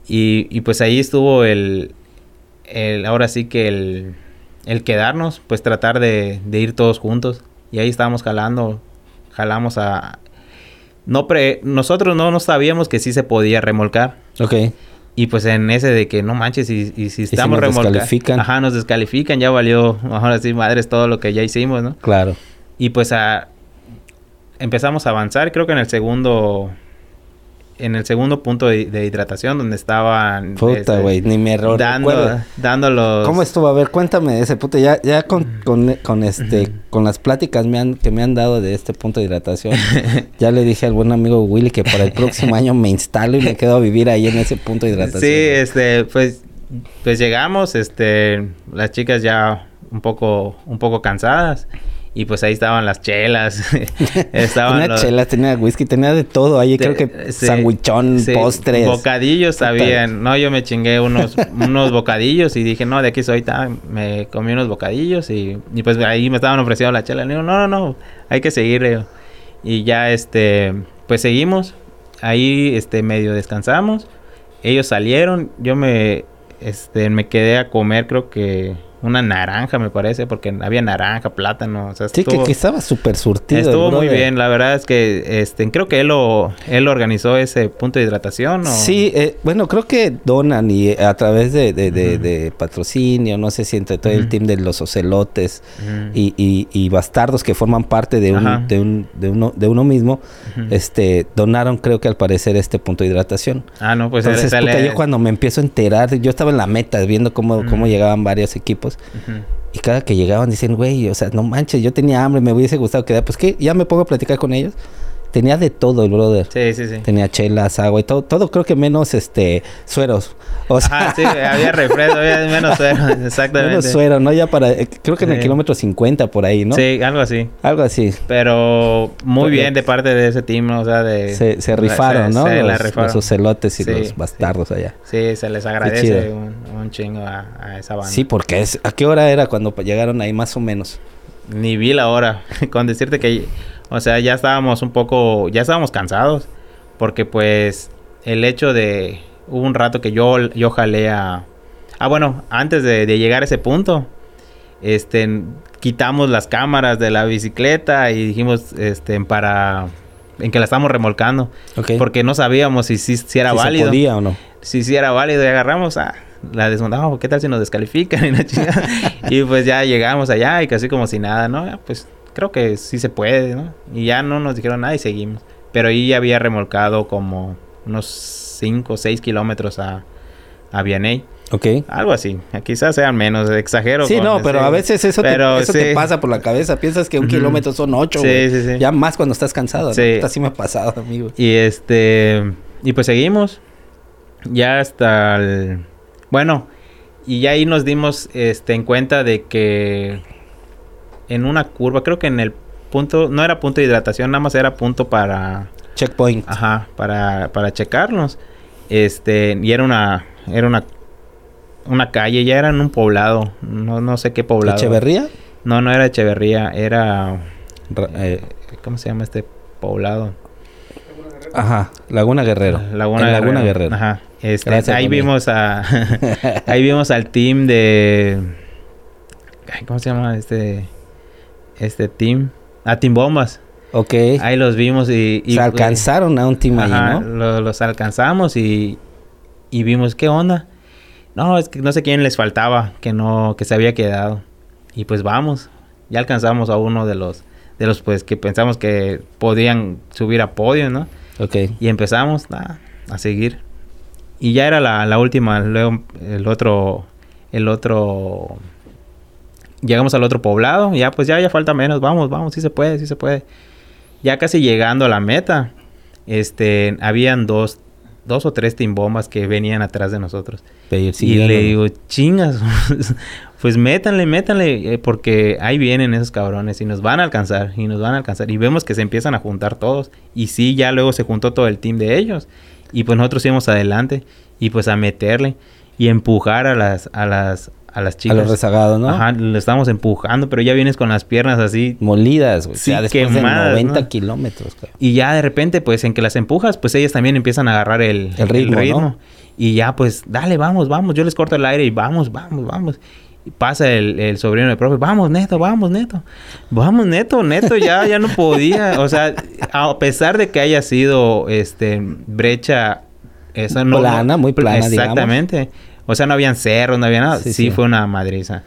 Y, y pues ahí estuvo el, el, ahora sí que el, el quedarnos, pues tratar de, de ir todos juntos. Y ahí estábamos jalando, jalamos a... No pre, nosotros no, no sabíamos que sí se podía remolcar. Ok. Y pues en ese de que no manches, y, y si estamos remolcando. Ajá, nos descalifican, ya valió, ahora sí, madres, todo lo que ya hicimos, ¿no? Claro. Y pues a, empezamos a avanzar, creo que en el segundo en el segundo punto de, hidratación donde estaban puta este, güey ni me error dando dando los cómo estuvo a ver cuéntame de ese punto. Ya ya con, con, con este con las pláticas me han, que me han dado de este punto de hidratación ya le dije al buen amigo Willy que para el próximo año me instalo y me quedo a vivir ahí en ese punto de hidratación. Sí este pues pues llegamos este las chicas ya un poco un poco cansadas y pues ahí estaban las chelas. estaban tenía chelas, tenía whisky, tenía de todo. Ahí creo que sandwichón, postres. Bocadillos habían. No, yo me chingué unos, unos bocadillos y dije, no, de aquí soy. me comí unos bocadillos y, y, pues ahí me estaban ofreciendo la chela. Le digo, no, no, no, hay que seguir. Y ya, este, pues seguimos. Ahí, este, medio descansamos. Ellos salieron. Yo me, este, me quedé a comer, creo que una naranja, me parece, porque había naranja, plátano. O sea, sí, que, estaba súper surtido. Estuvo muy bien, la verdad es que este, creo que él lo, él organizó ese punto de hidratación. ¿o? Sí, eh, bueno, creo que donan y a través de, de, de, patrocinio, no sé si entre todo el team de los ocelotes y, y, y, bastardos que forman parte de, un, de, un, de, uno, de uno mismo, este donaron, creo que al parecer, este punto de hidratación. Ah, no, pues Entonces, yo cuando me empiezo a enterar, yo estaba en la meta viendo cómo, cómo llegaban varios equipos y cada que llegaban dicen, güey, o sea, no manches, yo tenía hambre, me hubiese gustado quedar. Pues que ya me pongo a platicar con ellos. Tenía de todo el brother. Sí, sí, sí. Tenía chelas, agua y todo, todo creo que menos este sueros. O sea, sí, había refresco, había menos sueros, exactamente. Menos suero, ¿no? Ya para, eh, creo que en el kilómetro 50 por ahí, ¿no? Sí, algo así. Algo así. Pero muy bien de parte de ese team, o sea, de... Se, se rifaron, ¿no? Se los, la rifaron. los celotes y los bastardos allá. Sí, se les agradece un, un, chingo a, a, esa banda. Sí, porque es, ¿a qué hora era cuando llegaron ahí más o menos? Ni vi la hora, con decirte que o sea, ya estábamos un poco, ya estábamos cansados. Porque pues el hecho de, hubo un rato que yo, yo jalé a... Ah, bueno, antes de, llegar a ese punto, este, quitamos las cámaras de la bicicleta y dijimos, este, para... En que la estamos remolcando. Porque no sabíamos si, si, si era válido. Podía o no. Si, si era válido y agarramos, ah, la desmontamos, ¿qué tal si nos descalifican? Y, y pues ya llegamos allá y casi como si nada, ¿no? Pues creo que sí se puede, ¿no? Y ya no nos dijeron nada y seguimos. Pero ahí ya había remolcado como unos 5 o 6 kilómetros a, a Vianey. Ok. Algo así. Quizás sean menos, exagero. Sí, no, pero a veces eso, te, pasa por la cabeza. Piensas que un kilómetro son 8, sí, sí, sí. Ya más cuando estás cansado. Sí. Así me ha pasado, amigo. Y este... Y pues seguimos. Ya hasta el... Bueno, y ya ahí nos dimos este, en cuenta de que en una curva, creo que en el punto, no era punto de hidratación, nada más era punto para... Checkpoint. Ajá, para, para checarnos. Este, y era una, era una, una calle, ya era en un poblado, no, no sé qué poblado. ¿Echeverría? No, no era Echeverría, era... Ra- eh, ¿Cómo se llama este poblado? ajá, Laguna Guerrero. Laguna, Laguna Guerrero. Guerrero. Ajá. Este, Gracias, ahí Tony. vimos a... ahí vimos al team de... ¿Cómo se llama este... Este team? A Team Bombas. Ok. Ahí los vimos y... y Se alcanzaron a un team ahí, ¿no? lo- los alcanzamos y, y vimos qué onda. No, es que no sé quién les faltaba, que no, que se había quedado. Y pues vamos, ya alcanzamos a uno de los, de los pues que pensamos que podían subir a podio, ¿no? Ok. Y empezamos a seguir. Y ya era la, la última, luego el otro, el otro, llegamos al otro poblado, ya pues ya, ya falta menos, vamos, vamos, sí se puede, sí se puede. Ya casi llegando a la meta, este, habían dos, dos o tres timbombas que venían atrás de nosotros. Pero y le digo, chingas, pues métanle, métanle, eh, porque ahí vienen esos cabrones y nos van a alcanzar, y nos van a alcanzar. Y vemos que se empiezan a juntar todos. Y sí, ya luego se juntó todo el team de ellos. Y pues nosotros íbamos adelante y pues a meterle y empujar a las, a las, a las a chicas. los rezagados, ¿no? Ajá, lo estamos empujando, pero ya vienes con las piernas así. Molidas, güey. Sí, o sea, después quemadas, de 90 ¿no? kilómetros. Y ya de repente, pues en que las empujas, pues ellas también empiezan a agarrar el, El ritmo, ¿no? Y ya, pues, dale, vamos, vamos. Yo les corto el aire y vamos, vamos, vamos. Y pasa el, el sobrino del profe, vamos, neto, vamos, neto. Vamos, neto, neto, ya, ya no podía. O sea, a pesar de que haya sido, este, brecha, esa no... Plana, muy plana, digamos. Exactamente. O sea, no habían cerros, no había nada. Sí, Sí, sí. fue una madriza.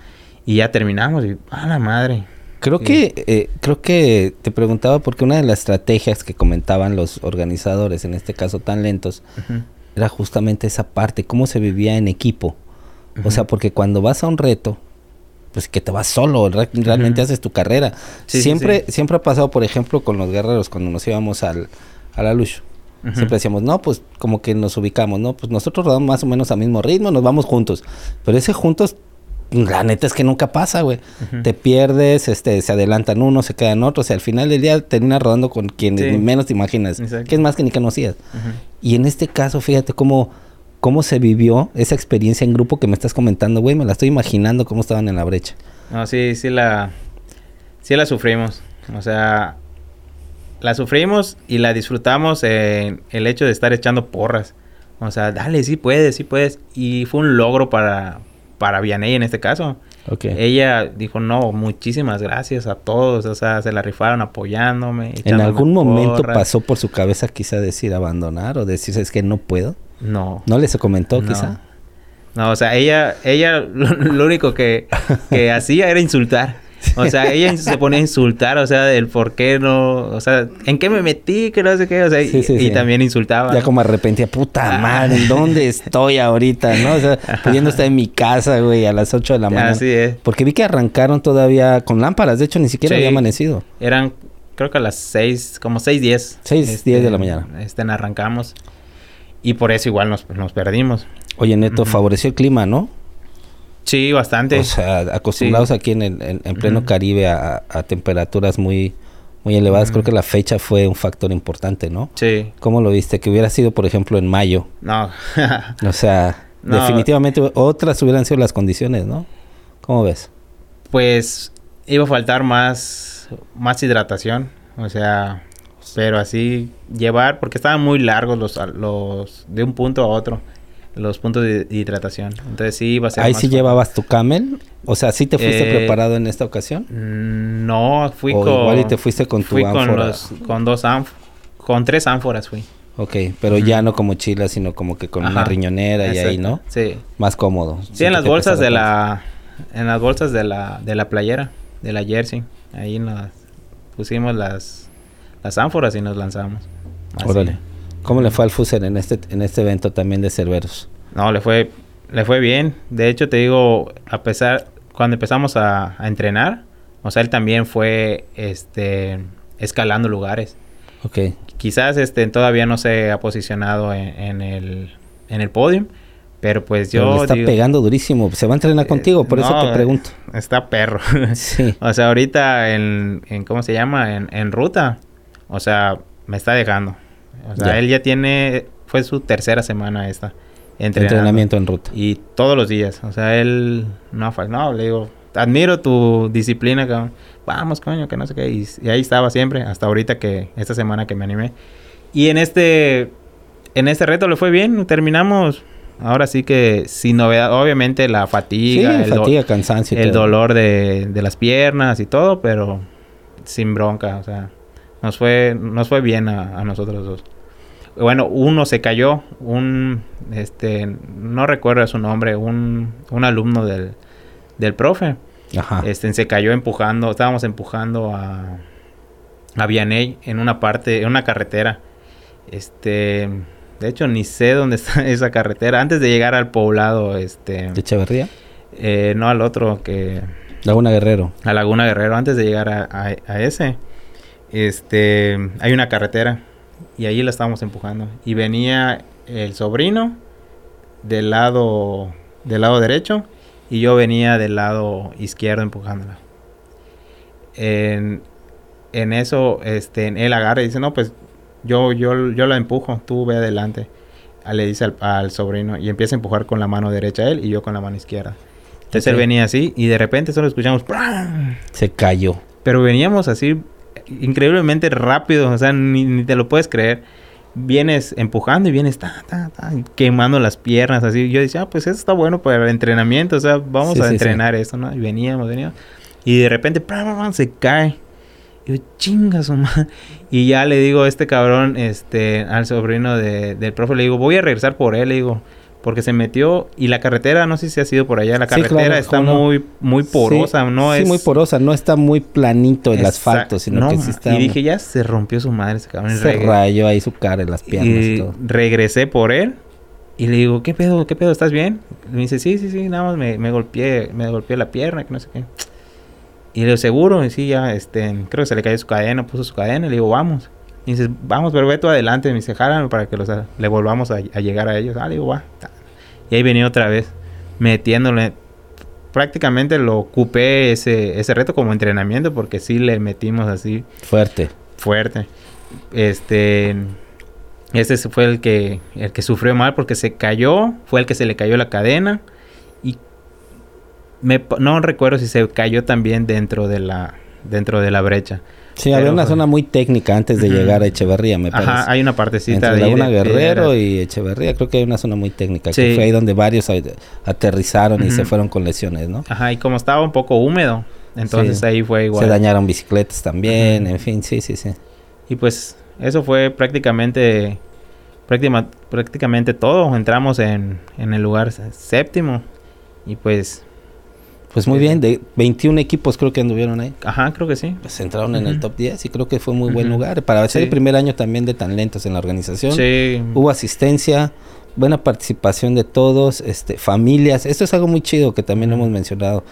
Y ya terminamos y, a la madre. Creo Sí. que eh, creo que te preguntaba porque una de las estrategias que comentaban los organizadores, en este caso tan lentos, era justamente esa parte, cómo se vivía en equipo. O sea, porque cuando vas a un reto, pues que te vas solo, re- realmente haces tu carrera. Sí, siempre, sí. siempre ha pasado, por ejemplo, con los guerreros cuando nos íbamos al, a la luz. Ujú. Siempre decíamos, no, pues como que nos ubicamos, ¿no? Pues nosotros rodamos más o menos al mismo ritmo, nos vamos juntos. Pero ese juntos, la neta es que nunca pasa, güey. Te pierdes, este, se adelantan unos, se quedan otros, y al final del día terminas rodando con ni menos te imaginas. Exacto. Que es más que ni conocías. Y en este caso, fíjate cómo, cómo se vivió esa experiencia en grupo que me estás comentando, güey. Me la estoy imaginando cómo estaban en la brecha. No, sí, sí la, sí la sufrimos. O sea, la sufrimos y la disfrutamos en el hecho de estar echando porras. O sea, dale, sí puedes, sí puedes. Y fue un logro para, para Vianey en este caso. Ok. Ella dijo, no, muchísimas gracias a todos. O sea, se la rifaron apoyándome. ¿En algún momento pasó por su cabeza quizá decir abandonar o decir, es que no puedo? No. ¿No les comentó No. quizá? No, o sea, ella, ella lo, lo único que, que hacía era insultar. O sea, ella se ponía a insultar, o sea, del por qué no, o sea, en qué me metí, que no sé qué, o sea, Sí, y, sí, y sí. también insultaba. Ya ¿no? como arrepentía, puta Ah. madre, ¿en dónde estoy ahorita? ¿No? O sea, pudiendo estar en mi casa, güey, a las 8 de la mañana. Así es. Porque vi que arrancaron todavía con lámparas, de hecho ni siquiera había amanecido. Eran, creo que a las seis, como seis diez. Seis, diez de la mañana. Este, arrancamos. Y por eso igual nos, nos perdimos. Oye, Neto, favoreció el clima, ¿no? Sí, bastante. O sea, acostumbrados Sí. aquí en, el, en, en pleno. Caribe a, a temperaturas muy, muy elevadas. Creo que la fecha fue un factor importante, ¿no? sí. ¿Cómo lo viste? Que hubiera sido, por ejemplo, en mayo. No. O sea, No. definitivamente otras hubieran sido las condiciones, ¿no? ¿Cómo ves? pues iba a faltar más, más hidratación. O sea, pero así llevar, porque estaban muy largos los, los de un punto a otro, los puntos de hidratación. Entonces sí iba a ser Ahí más sí llevabas tu camel. O sea, ¿sí te fuiste Eh, preparado en esta ocasión? Mm, No, fui O con... igual y te fuiste con tu fui con, ánfora. los, con dos ánf- con tres ánforas fui. Ok, pero ya no como chila, sino como que con una riñonera y ahí. ¿no? Sí. Más cómodo. Sí, en las bolsas de la... En las bolsas de la, de la playera, de la jersey. Ahí nos pusimos las, las ánforas y nos lanzamos. Así. Órale. ¿Cómo le fue al Fuser en este, en este evento también de Cerveros? No, le fue, le fue bien. De hecho, te digo, a pesar, cuando empezamos a, a entrenar, o sea, él también fue, este, escalando lugares. Ok. Quizás, este, todavía no se ha posicionado en, en el, en el podio, pero pues Pero yo le está digo, pegando durísimo. ¿Se va a entrenar eh, contigo? Por eso te pregunto. Está perro. Sí. o sea, ahorita en, en ¿cómo se llama? En, en ruta, o sea, me está dejando. O sea, Ya. él ya tiene, fue su tercera semana esta. entrenamiento en ruta. Y todos los días. O sea, él no ha no, le digo, admiro tu disciplina, cabrón. Vamos, coño, que no sé qué. Y, y, ahí estaba siempre, hasta ahorita que, esta semana que me animé. Y en este, en este reto le fue bien, terminamos. Ahora sí que sin novedad, obviamente la fatiga, el, fatiga, cansancio, el dolor de, de las piernas y todo, pero sin bronca, o sea, nos fue, nos fue bien a, a nosotros dos bueno, uno se cayó, un, este, no recuerdo su nombre, un, un alumno del, del profe. Ajá. Este, se cayó empujando, estábamos empujando a, a Vianey en una parte, en una carretera. Este, de hecho, ni sé dónde está esa carretera. Antes de llegar al poblado, este... ¿De Echeverría? Eh, no, al otro que... Laguna Guerrero. A Laguna Guerrero, antes de llegar a, a, a ese. Este, hay una carretera y ahí la estábamos empujando. Y venía el sobrino del lado, del lado derecho y yo venía del lado izquierdo empujándola. En, en eso, este, él agarra y dice, no, pues yo, yo, yo la empujo, tú ve adelante. Ah, le dice al, sobrino y empieza a empujar con la mano derecha él y yo con la mano izquierda. Entonces él venía así y de repente solo escuchamos... Se cayó. Pero veníamos así increíblemente rápido, o sea, ni, te lo puedes creer. Vienes empujando y vienes ta, ta, ta, quemando las piernas, así. Yo decía, ah, pues eso está bueno para el entrenamiento, o sea, vamos a entrenar eso, ¿no? Y veníamos, veníamos. Y de repente, se cae. Y yo, chingas, madre. Y ya le digo a este cabrón, este, al sobrino de, del profe, le digo, voy a regresar por él, le digo porque se metió y la carretera, no sé si ha sido por allá, la carretera está muy muy porosa, no es... Sí, muy porosa, no está muy planito el asfalto, sino que sí está... Y dije, ya se rompió su madre ese cabrón. Se rayó ahí su cara en las piernas y, todo. regresé por él y le digo, ¿qué pedo? ¿Qué pedo? ¿Estás bien? Y me dice, sí, sí, sí, nada más me, me golpeé, me golpeé la pierna, que no sé qué. Y le digo, seguro, y sí, ya, este, creo que se le cayó su cadena, puso su cadena, y le digo, vamos. Y dices, vamos, pero ve tú adelante. Me dice, jálame para que los, le volvamos a, llegar a ellos. Ah, le digo, va. Y ahí venía otra vez, metiéndole. Prácticamente lo ocupé ese, ese reto como entrenamiento porque sí le metimos así. Fuerte. Fuerte. Este. Ese fue el que, el que sufrió mal porque se cayó. Fue el que se le cayó la cadena. Y me, no recuerdo si se cayó también dentro de la, dentro de la brecha. Sí, había una zona muy técnica antes de llegar a Echeverría, me parece. Ajá, hay una partecita Entre Laguna Guerrero y Echeverría, creo que hay una zona muy técnica, que fue ahí donde varios aterrizaron y se fueron con lesiones, ¿no? Ajá, y como estaba un poco húmedo, entonces ahí fue igual. Se dañaron bicicletas también, en fin, sí, sí, sí. Y pues eso fue prácticamente prácticamente todo. Entramos en, en el lugar séptimo y pues pues muy bien, de 21 equipos creo que anduvieron ahí. Ajá, creo que sí. Pues entraron en el top 10 y creo que fue muy buen lugar. Para ser el primer año también de tan lentos en la organización. Sí. Hubo asistencia, buena participación de todos, este, familias. Esto es algo muy chido que también hemos mencionado,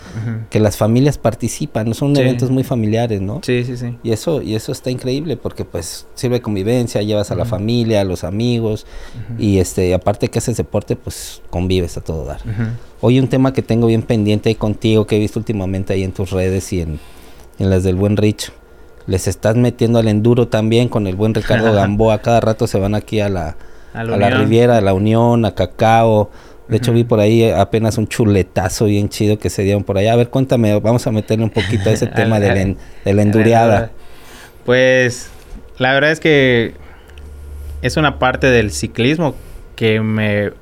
que las familias participan, son eventos muy familiares, ¿no? Sí, sí, sí. Y eso, y eso está increíble porque pues sirve convivencia, llevas a la familia, a los amigos y este, aparte que haces deporte, pues convives a todo dar. Hoy un tema que tengo bien pendiente ahí contigo, que he visto últimamente ahí en tus redes y en, en las del buen Rich. Les estás metiendo al enduro también con el buen Ricardo Gamboa. Cada rato se van aquí a la, a, la Riviera, a la Unión, a Cacao. De hecho, vi por ahí apenas un chuletazo bien chido que se dieron por allá. A ver, cuéntame, vamos a meterle un poquito a ese tema de, la, enduriada. Pues, la verdad es que es una parte del ciclismo que me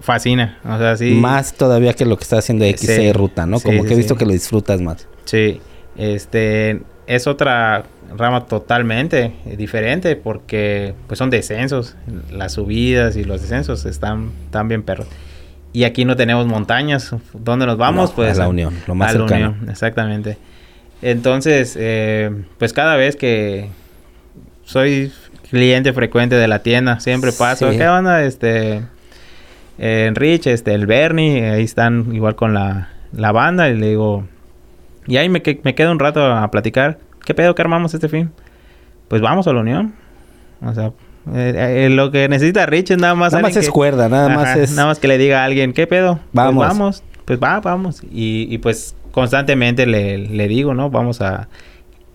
fascina. O sea, sí. Más todavía que lo que está haciendo XC Ruta, ¿no? Como que he visto que lo disfrutas más. Sí. Este, es otra rama totalmente diferente porque pues son descensos, las subidas y los descensos están, tan bien perros. Y aquí no tenemos montañas, ¿dónde nos vamos? pues a la Unión, lo más a La Unión, exactamente. Entonces, eh, pues cada vez que soy cliente frecuente de la tienda, siempre paso, ¿qué onda? Este, en Rich, este, el Bernie, ahí están igual con la, la banda y le digo, y ahí me, me quedo un rato a platicar. ¿Qué pedo que armamos este fin? Pues vamos a la unión. O sea, eh, eh, lo que necesita Rich es nada más. Nada más es cuerda, nada más es. Nada más que le diga a alguien, ¿qué pedo? Vamos. Pues vamos. Pues va, vamos. Y, y pues constantemente le, le, digo, ¿no? Vamos a.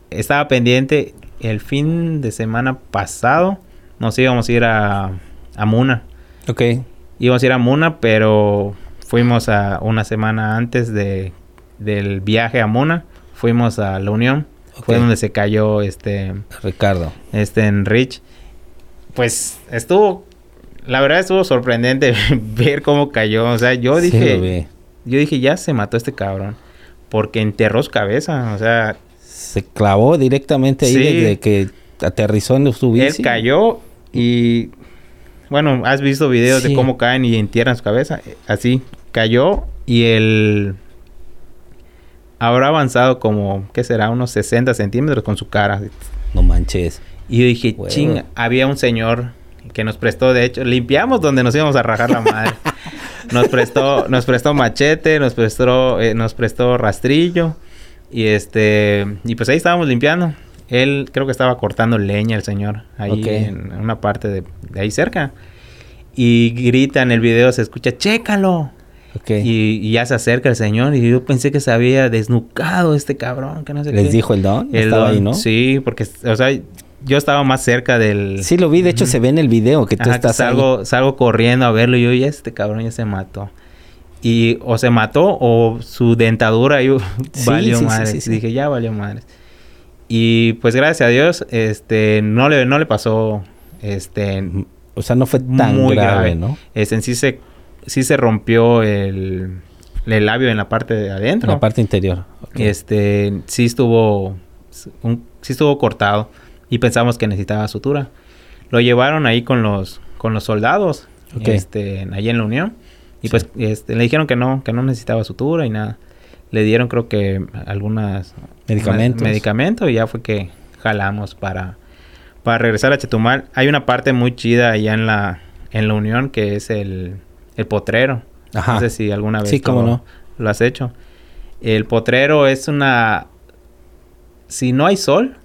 Estaba pendiente el fin de semana pasado. Nos íbamos a ir a, a Muna. Ok. íbamos a ir a Muna, pero fuimos a una semana antes de, del viaje a Muna, fuimos a La Unión, fue donde se cayó este Ricardo. Este en Rich. Pues estuvo la verdad estuvo sorprendente ver cómo cayó, o sea, yo dije yo dije, ya se mató este cabrón porque enterró su cabeza, o sea, se clavó directamente ahí desde que aterrizó en su bici. Él cayó y bueno, has visto videos de cómo caen y entierran su cabeza, así cayó y el habrá avanzado como, ¿qué será? Unos 60 centímetros con su cara. No manches. Y yo dije, ching, había un señor que nos prestó, de hecho, limpiamos donde nos íbamos a rajar la madre. nos prestó, nos prestó machete, nos prestó, eh, nos prestó rastrillo. Y este, y pues ahí estábamos limpiando. Él creo que estaba cortando leña el señor, ahí en una parte de, de ahí cerca. Y grita en el video, se escucha, chécalo. Y, ya se acerca el señor y yo pensé que se había desnucado este cabrón, que no sé ¿Les dijo el don? El don, ahí, ¿no? Sí, porque, o sea, yo estaba más cerca del... Sí, lo vi, de hecho se ve en el video que tú estás salgo, Salgo corriendo a verlo y yo, ya este cabrón ya se mató. Y o se mató o su dentadura yo, valió madre. Dije, ya valió madre. Y pues gracias a Dios, este, no le, no le pasó, este... O sea, no fue tan muy grave, ¿no? Este, en sí se sí se rompió el, el labio en la parte de adentro. En la parte interior. Este, sí estuvo, un, sí estuvo cortado y pensamos que necesitaba sutura. Lo llevaron ahí con los, con los soldados, este, allí en la Unión. Y pues este, le dijeron que no, que no necesitaba sutura y nada. Le dieron creo que algunas medicamentos. medicamentos y ya fue que jalamos para, para regresar a Chetumal. Hay una parte muy chida allá en la, en la Unión que es el, el potrero. Ajá. No sé si alguna vez sí, cómo no. lo has hecho. El potrero es una... Si no hay sol,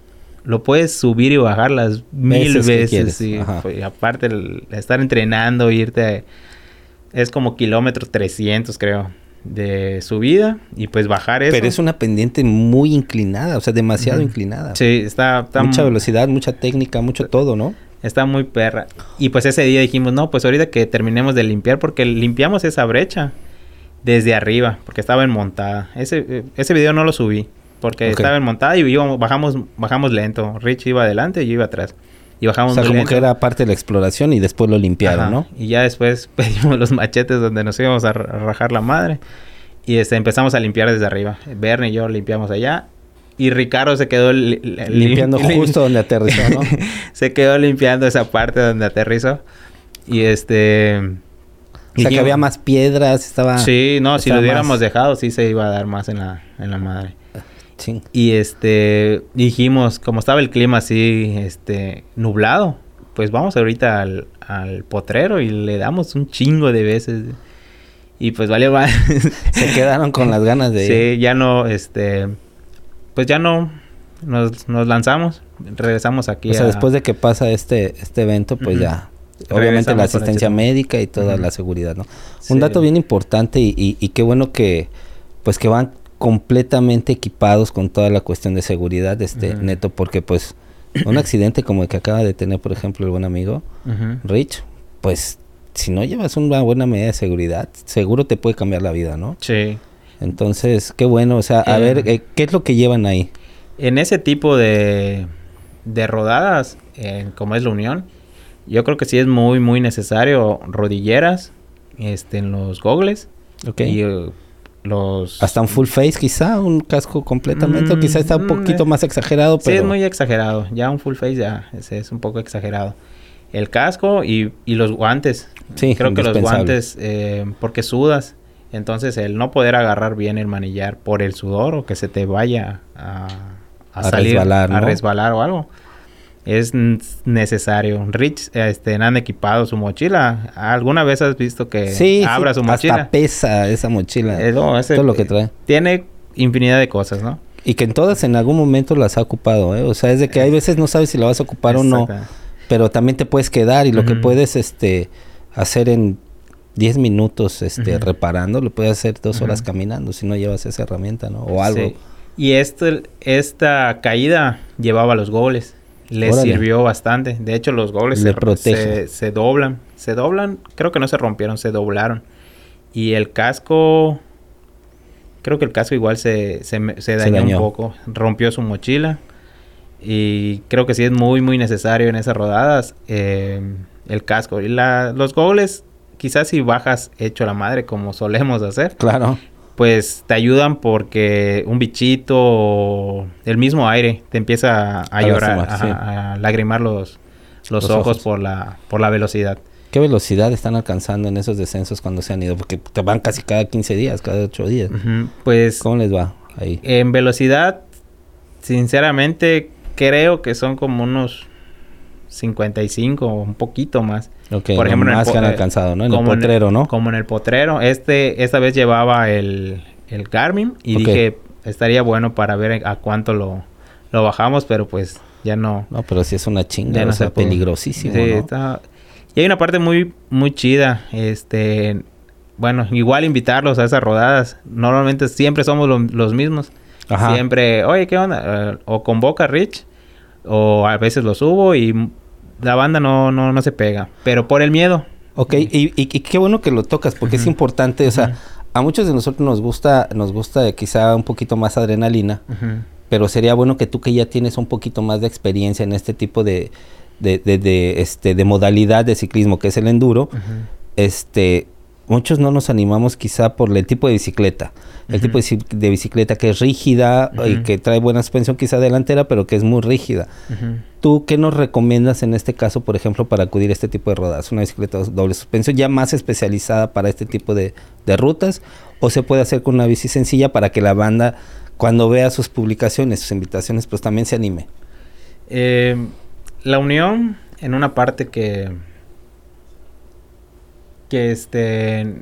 lo puedes subir y bajar las mil veces. Sí. Pues, aparte, el, estar entrenando, irte... Es como kilómetros 300, creo, de subida. Y pues bajar eso. Pero es una pendiente muy inclinada, o sea, demasiado inclinada. Sí, está, está... Mucha velocidad, mucha técnica, mucho todo, ¿no? Está muy perra. Y pues ese día dijimos, no, pues ahorita que terminemos de limpiar, porque limpiamos esa brecha desde arriba, porque estaba enmontada. Ese, ese video no lo subí, porque estaba enmontada y bajamos, bajamos lento. Rich iba adelante y yo iba atrás. Y bajamos O sea, como que era parte de la exploración y después lo limpiaron, ¿no? Y ya después pedimos los machetes donde nos íbamos a rajar la madre. Y este, empezamos a limpiar desde arriba. Bernie y yo limpiamos allá y Ricardo se quedó limpiando justo donde aterrizó, ¿no? se quedó limpiando esa parte donde aterrizó. Y este... O sea, que había más piedras, estaba... Sí, no, si lo hubiéramos dejado, sí se iba a dar más en la, en la madre. Sí. Y este... Dijimos, como estaba el clima así, este... Nublado, pues vamos ahorita al, al potrero y le damos un chingo de veces. Y pues vale, va. se quedaron con las ganas de... Sí, ya no, este pues ya no nos, lanzamos, regresamos aquí. O sea, después de que pasa este, este evento, pues ya, obviamente la asistencia médica y toda la seguridad, ¿no? Un dato bien importante y, y, qué bueno que, pues que van completamente equipados con toda la cuestión de seguridad, este, neto, porque pues un accidente como el que acaba de tener, por ejemplo, el buen amigo Rich, pues si no llevas una buena medida de seguridad, seguro te puede cambiar la vida, ¿no? Sí. Entonces, qué bueno, o sea, a ver, eh, ¿qué es lo que llevan ahí? En ese tipo de, de rodadas, como es la Unión, yo creo que sí es muy, muy necesario rodilleras este, en los gogles. Ok. Y eh, los... Hasta un full face quizá, un casco completamente, o quizá está un mm, poquito eh, más exagerado, pero... Sí, es muy exagerado, ya un full face ya es, es un poco exagerado. El casco y, y los guantes. Sí, creo que los guantes, porque sudas entonces, el no poder agarrar bien el manillar por el sudor o que se te vaya a, salir, resbalar, a resbalar o algo, es necesario. Rich, este, han equipado su mochila. ¿Alguna vez has visto que abra su mochila? Hasta pesa esa mochila. Eh, todo lo que trae. Tiene infinidad de cosas, ¿no? Y que en todas en algún momento las ha ocupado, ¿eh? O sea, es de que hay veces no sabes si la vas a ocupar o no. Pero también te puedes quedar y lo que puedes este hacer en 10 minutos este, reparando, lo puedes hacer dos horas caminando si no llevas esa herramienta, ¿no? O algo. Y esto, esta caída llevaba los goles. le sirvió bastante. De hecho, los goles se, se, doblan. Se doblan, creo que no se rompieron, se doblaron. Y el casco, creo que el casco igual se, se, dañó, un poco. Rompió su mochila. Y creo que sí es muy, muy necesario en esas rodadas eh, el casco. Y la, los goles, quizás si bajas hecho la madre, como solemos hacer. Claro pues te ayudan porque un bichito o el mismo aire te empieza a, llorar, a, lagrimar los, los, ojos, por la por la velocidad. ¿Qué velocidad están alcanzando en esos descensos cuando se han ido? Porque te van casi cada 15 días, cada 8 días. Pues... ¿Cómo les va ahí? En velocidad, sinceramente, creo que son como unos 55 o un poquito más. Por ejemplo, más que han alcanzado, ¿no? En el potrero, ¿no? Como en el potrero. Este, esta vez llevaba el, el Garmin y dije, estaría bueno para ver a cuánto lo, lo bajamos, pero pues ya no. No, pero sí es una chinga, no o sea, peligrosísimo, sí, está... Y hay una parte muy, muy chida, este... Bueno, igual invitarlos a esas rodadas. Normalmente siempre somos los mismos. Siempre, oye, ¿qué onda? o convoca Rich, o a veces lo subo y la banda no, no, no se pega, pero por el miedo. Ok, y, y, qué bueno que lo tocas, porque es importante, o sea, a muchos de nosotros nos gusta, nos gusta quizá un poquito más adrenalina, pero sería bueno que tú que ya tienes un poquito más de experiencia en este tipo de, de, de, este, de modalidad de ciclismo, que es el enduro, este, muchos no nos animamos quizá por el tipo de bicicleta. El tipo de, bicicleta que es rígida y que trae buena suspensión quizá delantera, pero que es muy rígida. ¿Tú qué nos recomiendas en este caso, por ejemplo, para acudir a este tipo de rodadas? ¿Una bicicleta doble suspensión ya más especializada para este tipo de, rutas? ¿O se puede hacer con una bici sencilla para que la banda, cuando vea sus publicaciones, sus invitaciones, pues también se anime? Eh, la unión en una parte que que este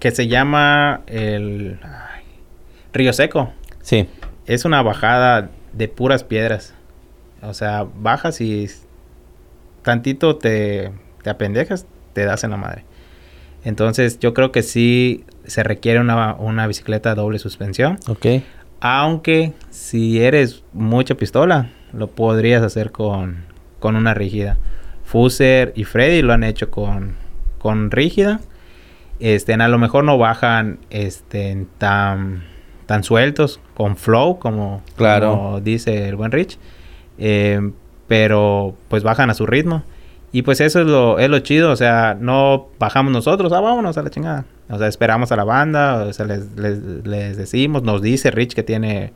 que se llama el Río Seco. Sí. Es una bajada de puras piedras. O sea, bajas y tantito te, te apendejas, te das en la madre. Entonces, yo creo que sí se requiere una, una bicicleta doble suspensión. Ok. Aunque si eres mucha pistola, lo podrías hacer con, con una rígida. Fuser y Freddy lo han hecho con con rígida, este, a lo mejor no bajan este, tan, tan sueltos, con flow, como, claro. dice el buen Rich, eh, pero pues bajan a su ritmo. Y pues eso es lo, es lo chido, o sea, no bajamos nosotros, ah, vámonos a la chingada. O sea, esperamos a la banda, o sea, les, les, decimos, nos dice Rich que tiene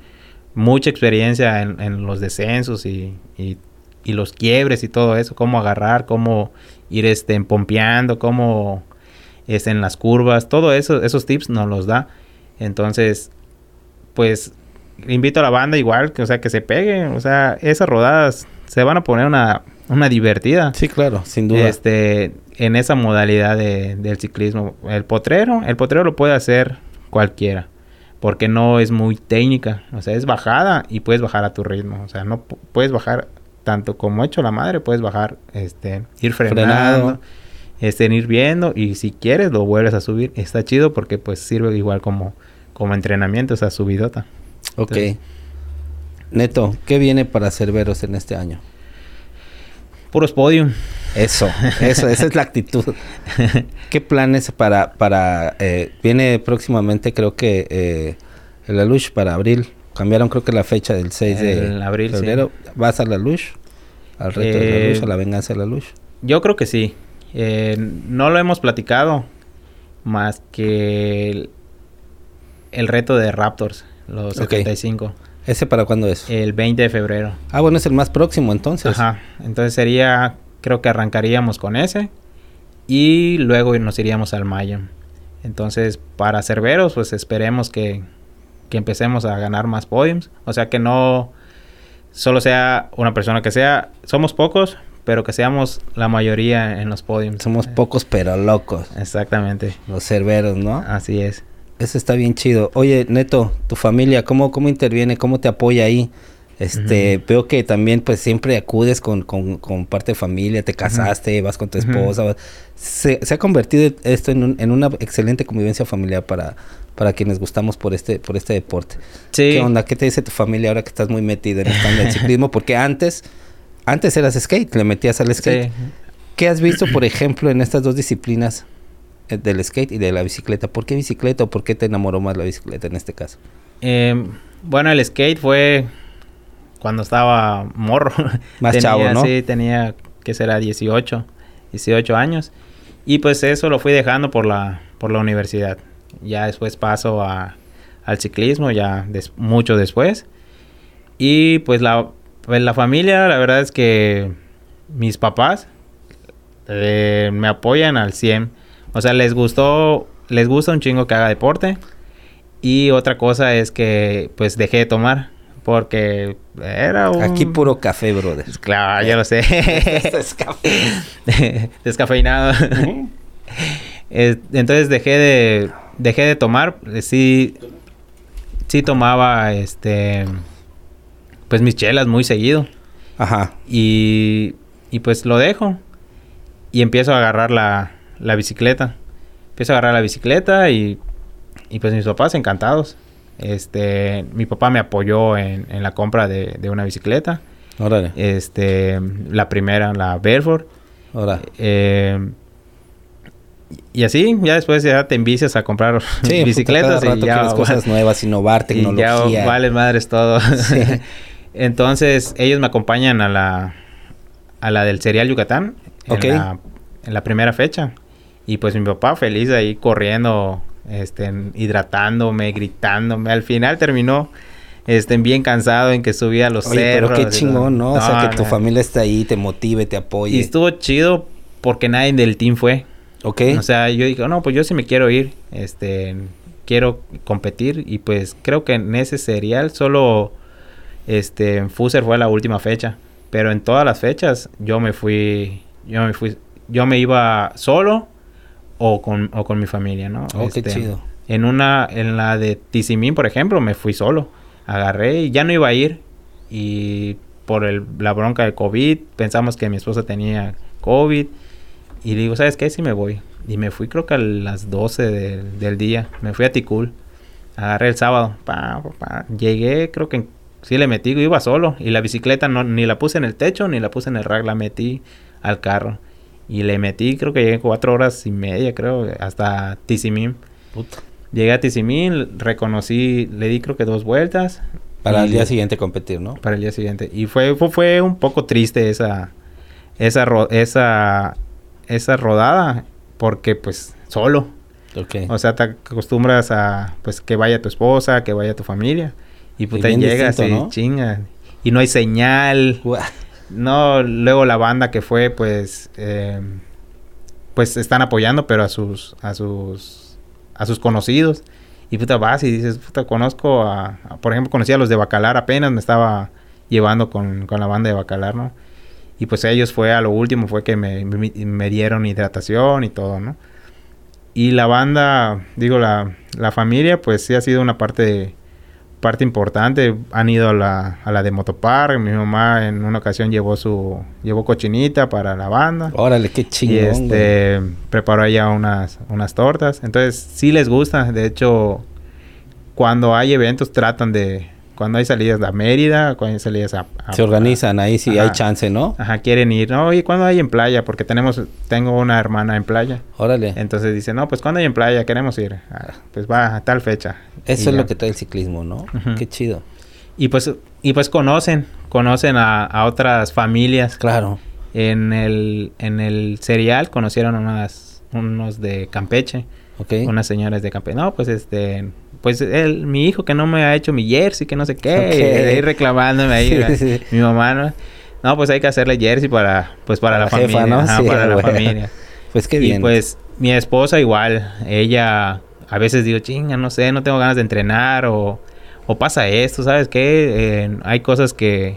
mucha experiencia en, en los descensos y, y, y, los quiebres y todo eso, cómo agarrar, cómo ir este, pompeando, cómo es en las curvas, todo eso, esos tips nos los da. Entonces, pues invito a la banda igual, que, o sea, que se pegue, o sea, esas rodadas se van a poner una, una divertida. Sí, claro, sin duda. Este, en esa modalidad de, del ciclismo. El potrero, el potrero lo puede hacer cualquiera, porque no es muy técnica, o sea, es bajada y puedes bajar a tu ritmo, o sea, no puedes bajar tanto como hecho la madre, puedes bajar, este, ir frenando, este, ir viendo y si quieres lo vuelves a subir. Está chido porque pues sirve igual como, como entrenamiento, esa subidota. Ok. Neto, ¿qué viene para Cerveros en este año? Puros podium. Eso, eso, esa es la actitud. ¿Qué planes para, para, eh, viene próximamente creo que eh, la luz para abril? Cambiaron creo que la fecha del 6 de abril, febrero. ¿Vas a la luz? ¿Al reto de la luz? Eh, ¿A la venganza de la luz? Yo creo que sí. Eh, no lo hemos platicado más que el, reto de Raptors, los 75. ¿Ese para cuándo es? El 20 de febrero. Ah, bueno, es el más próximo entonces. Ajá. Entonces sería, creo que arrancaríamos con ese y luego nos iríamos al mayo. Entonces, para Cerveros, pues esperemos que que empecemos a ganar más podiums. O sea, que no solo sea una persona que sea, somos pocos, pero que seamos la mayoría en los podiums. Somos pocos pero locos. Exactamente. Los cerberos, ¿no? Así es. Eso está bien chido. Oye, Neto, tu familia, ¿cómo, cómo interviene? ¿Cómo te apoya ahí? Este, veo que también pues siempre acudes con, con, con parte de familia, te casaste, vas con tu esposa. se, se, ha convertido esto en, un, en, una excelente convivencia familiar para, para quienes gustamos por este, por este deporte. Sí. ¿Qué onda? ¿Qué te dice tu familia ahora que estás muy metido en el ciclismo? Porque antes, antes eras skate, le metías al skate. Sí. ¿Qué has visto, por ejemplo, en estas dos disciplinas del skate y de la bicicleta? ¿Por qué bicicleta o por qué te enamoró más la bicicleta en este caso? Eh, bueno, el skate fue cuando estaba morro. Más chavo, ¿no? Sí, tenía que será 18, 18 años. Y pues eso lo fui dejando por la, por la universidad. Ya después paso a, al ciclismo, ya mucho después. Y pues la, pues la familia, la verdad es que mis papás eh, me apoyan al 100. O sea, les gustó, les gusta un chingo que haga deporte. Y otra cosa es que pues dejé de tomar. Porque era un... Aquí puro café, brother. Claro, ya lo sé. Descafeinado. Entonces dejé de... Dejé de tomar. Sí... Sí tomaba, este... Pues mis chelas muy seguido. Ajá. Y... Y pues lo dejo. Y empiezo a agarrar la, la bicicleta. Empiezo a agarrar la bicicleta y... Y pues mis papás encantados. Este, mi papá me apoyó en, en la compra de, de, una bicicleta. Órale. Este, la primera, la Belfort. Órale. Eh, y así, ya después ya te envicias a comprar sí, bicicletas y ya cosas nuevas, innovar, tecnología. Y ya vale madres todo. Sí. Entonces, ellos me acompañan a la a la del Serial Yucatán okay. en, la, en la primera fecha. Y pues mi papá feliz ahí corriendo este, hidratándome, gritándome. Al final terminó este, bien cansado en que subía a los Oye, cerros. Pero qué chingón, ¿no? O sea, que tu familia está ahí, te motive, te apoye. Y estuvo chido porque nadie del team fue. Ok. O sea, yo dije, no, pues yo sí me quiero ir. Este, quiero competir. Y pues creo que en ese serial solo, este, Fuser fue la última fecha. Pero en todas las fechas yo me fui, yo me fui, yo me iba solo o con, o con mi familia, ¿no? Oh, este, qué chido. En una, en la de Tizimín, por ejemplo, me fui solo. Agarré y ya no iba a ir. Y por el, la bronca de COVID, pensamos que mi esposa tenía COVID. Y digo, ¿sabes qué? Sí me voy. Y me fui creo que a las 12 de, del día. Me fui a Ticul. Agarré el sábado. Pa, pa, pa. Llegué, creo que sí le metí, iba solo. Y la bicicleta no, ni la puse en el techo, ni la puse en el rack, la metí al carro. Y le metí, creo que llegué cuatro horas y media, creo, hasta Tizimín. Llegué a Tizimín, reconocí, le di creo que dos vueltas. Para el día siguiente competir, ¿no? Para el día siguiente. Y fue, fue, fue un poco triste esa, esa, ro esa, esa rodada, porque pues solo. Okay. O sea, te acostumbras a pues que vaya tu esposa, que vaya tu familia. Y puta, y llegas y ¿no? chinga. Y no hay señal. No, luego la banda que fue, pues, eh, pues están apoyando, pero a sus, a sus, a sus conocidos. Y puta, vas y dices, puta, conozco a, por ejemplo, conocí a los de Bacalar apenas, me estaba llevando con, con, la banda de Bacalar, ¿no? Y pues ellos fue a lo último, fue que me dieron hidratación y todo, ¿no? Y la banda, digo, la, la familia, pues sí ha sido una parte de, parte importante. Han ido a la, a la de Motopar. Mi mamá en una ocasión llevó su llevó cochinita para la banda. Órale, qué chingón. Y este güey. preparó allá unas unas tortas. Entonces, sí les gusta. De hecho, cuando hay eventos tratan de cuando hay salidas a Mérida, cuando hay salidas a... a se organizan ahí si hay chance, ¿no? Ajá, quieren ir. No, y cuando hay en playa, porque tenemos, tengo una hermana en playa. Órale. Entonces dice, no, pues cuando hay en playa queremos ir. Ah, pues va a tal fecha. Eso y es ya. lo que trae el ciclismo, ¿no? Uh -huh. Qué chido. Y pues, y pues conocen, conocen a, a otras familias. Claro. En el, en el serial conocieron unas, unos de Campeche. Okay. Unas señoras de Campeche. No, pues este, pues él, mi hijo que no me ha hecho mi jersey, que no sé qué, Okay. y ahí reclamándome ahí, Sí, sí. mi mamá, ¿no? No, pues hay que hacerle jersey para, pues para, Para la jefa, familia, ¿no? ajá, Sí, para la familia. Pues qué y bien. pues mi esposa igual, ella a veces digo, chinga, no sé, no tengo ganas de entrenar o, o pasa esto, ¿sabes qué? Eh, hay cosas que,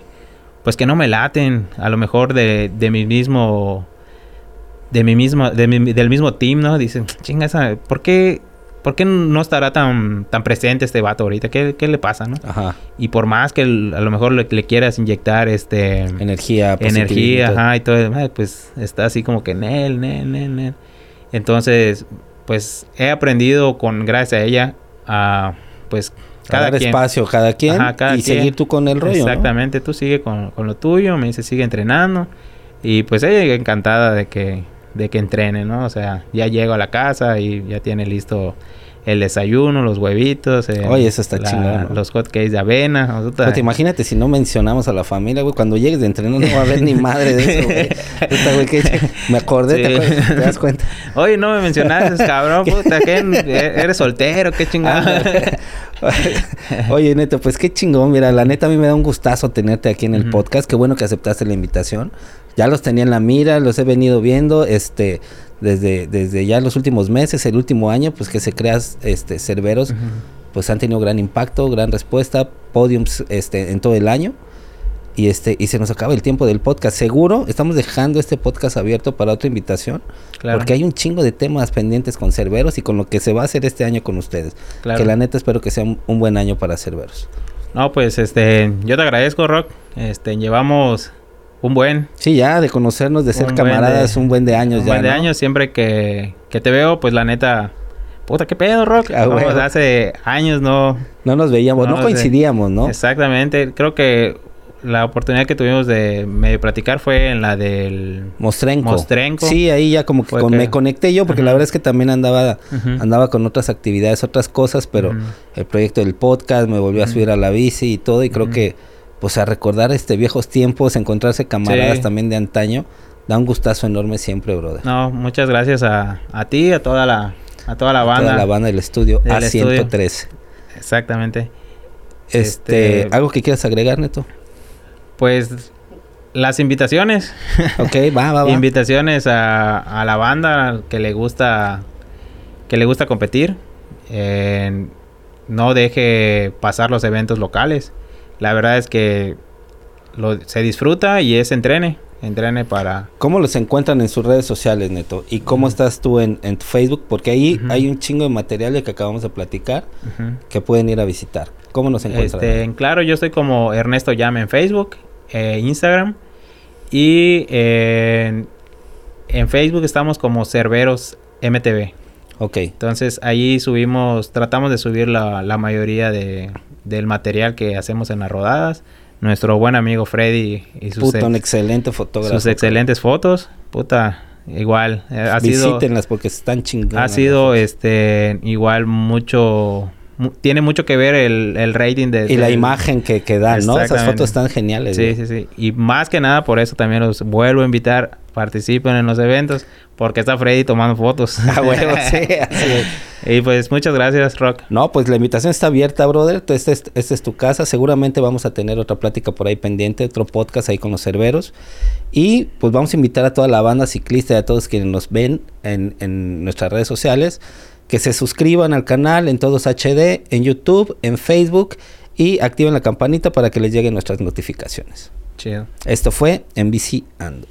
pues que no me laten, a lo mejor de, de mi mismo, de mi mismo, de mi, del mismo team, ¿no? Dicen, chinga, esa, ¿por qué ¿por qué no estará tan, tan presente este vato ahorita? ¿Qué, qué le pasa, no? Ajá. Y por más que a lo mejor le, quieras inyectar este... Energía. Energía, ajá, y todo, pues está así como que nel, nel, nel, nel. Entonces, pues he aprendido con, gracias a ella, a pues cada dar espacio cada quien y seguir tú con el rollo. Exactamente, tú sigue con, con, lo tuyo, me dice sigue entrenando y pues ella encantada de que de que entrene, ¿no? O sea, ya llego a la casa y ya tiene listo el desayuno, los huevitos. Oye, eso está chingón. Los hotcakes de avena. Pues imagínate si no mencionamos a la familia, güey. Cuando llegues de entreno no va a haber ni madre de eso, güey. me acordé, ¿te, das cuenta? Oye, no me mencionaste, cabrón. Puta, ¿qué? ¿Eres soltero? ¿Qué chingón? Oye, Neto, pues qué chingón. Mira, la neta a mí me da un gustazo tenerte aquí en el podcast. Qué bueno que aceptaste la invitación. Ya los tenía en la mira, los he venido viendo. Este desde, desde ya los últimos meses, el último año, pues que se crean este, Cerveros, pues han tenido gran impacto, gran respuesta, podiums este, en todo el año. Y, este, y se nos acaba el tiempo del podcast. Seguro estamos dejando este podcast abierto para otra invitación. Porque hay un chingo de temas pendientes con Cerveros y con lo que se va a hacer este año con ustedes. Que la neta espero que sea un, un buen año para Cerveros. No, pues este, yo te agradezco, Rock. Este, llevamos un buen. Sí, ya de conocernos, de ser camaradas, un buen de años un ya. Un buen de años, siempre que, que, te veo, pues la neta. Puta, qué pedo, Rock. Ah, hace años no. No nos veíamos, no, coincidíamos, ¿no? Exactamente. Creo que la oportunidad que tuvimos de medio platicar fue en la del Mostrenco. Mostrenco. Sí, ahí ya como que, me conecté yo porque la verdad es que también andaba andaba con otras actividades, otras cosas, pero el proyecto del podcast me volvió a subir a la bici y todo y creo que pues a recordar este viejos tiempos, encontrarse camaradas también de antaño, da un gustazo enorme siempre, brother. No, muchas gracias a, a ti, a toda la, a toda la banda. Toda la banda del estudio A113. Exactamente. Este, este, ¿algo que quieras agregar, Neto? Pues las invitaciones. ok, va, va, va. invitaciones a, a, la banda que le gusta que le gusta competir. no deje pasar los eventos locales la verdad es que se disfruta y es entrene. Entrene para... ¿Cómo los encuentran en sus redes sociales, Neto? ¿Y cómo estás tú en, en, Facebook? Porque ahí hay un chingo de materiales que acabamos de platicar que pueden ir a visitar. ¿Cómo nos encuentran? Este, claro, yo estoy como Ernesto Llame en Facebook, eh, Instagram y en, Facebook estamos como Cerveros MTV. Ok. Entonces ahí subimos, tratamos de subir la, la mayoría de, del material que hacemos en las rodadas. Nuestro buen amigo Freddy y sus, Puta, un excelente fotógrafo. sus excelentes fotos. Puta, igual. Eh, ha Visítenlas porque están chingadas. Ha sido este igual mucho tiene mucho que ver el, el rating de... Y la imagen que, que dan, ¿no? Esas fotos están geniales. Sí, sí, sí. Y más que nada por eso también los vuelvo a invitar, participen en los eventos, porque está Freddy tomando fotos. Ah, bueno, sí. y pues muchas gracias, Rock. No, pues la invitación está abierta, brother. Esta es, este es tu casa. Seguramente vamos a tener otra plática por ahí pendiente, otro podcast ahí con los cerveros. Y pues vamos a invitar a toda la banda ciclista y a todos quienes nos ven en, en nuestras redes sociales que se suscriban al canal en todos HD, en YouTube, en Facebook y activen la campanita para que les lleguen nuestras notificaciones. Chido. Esto fue en Ando.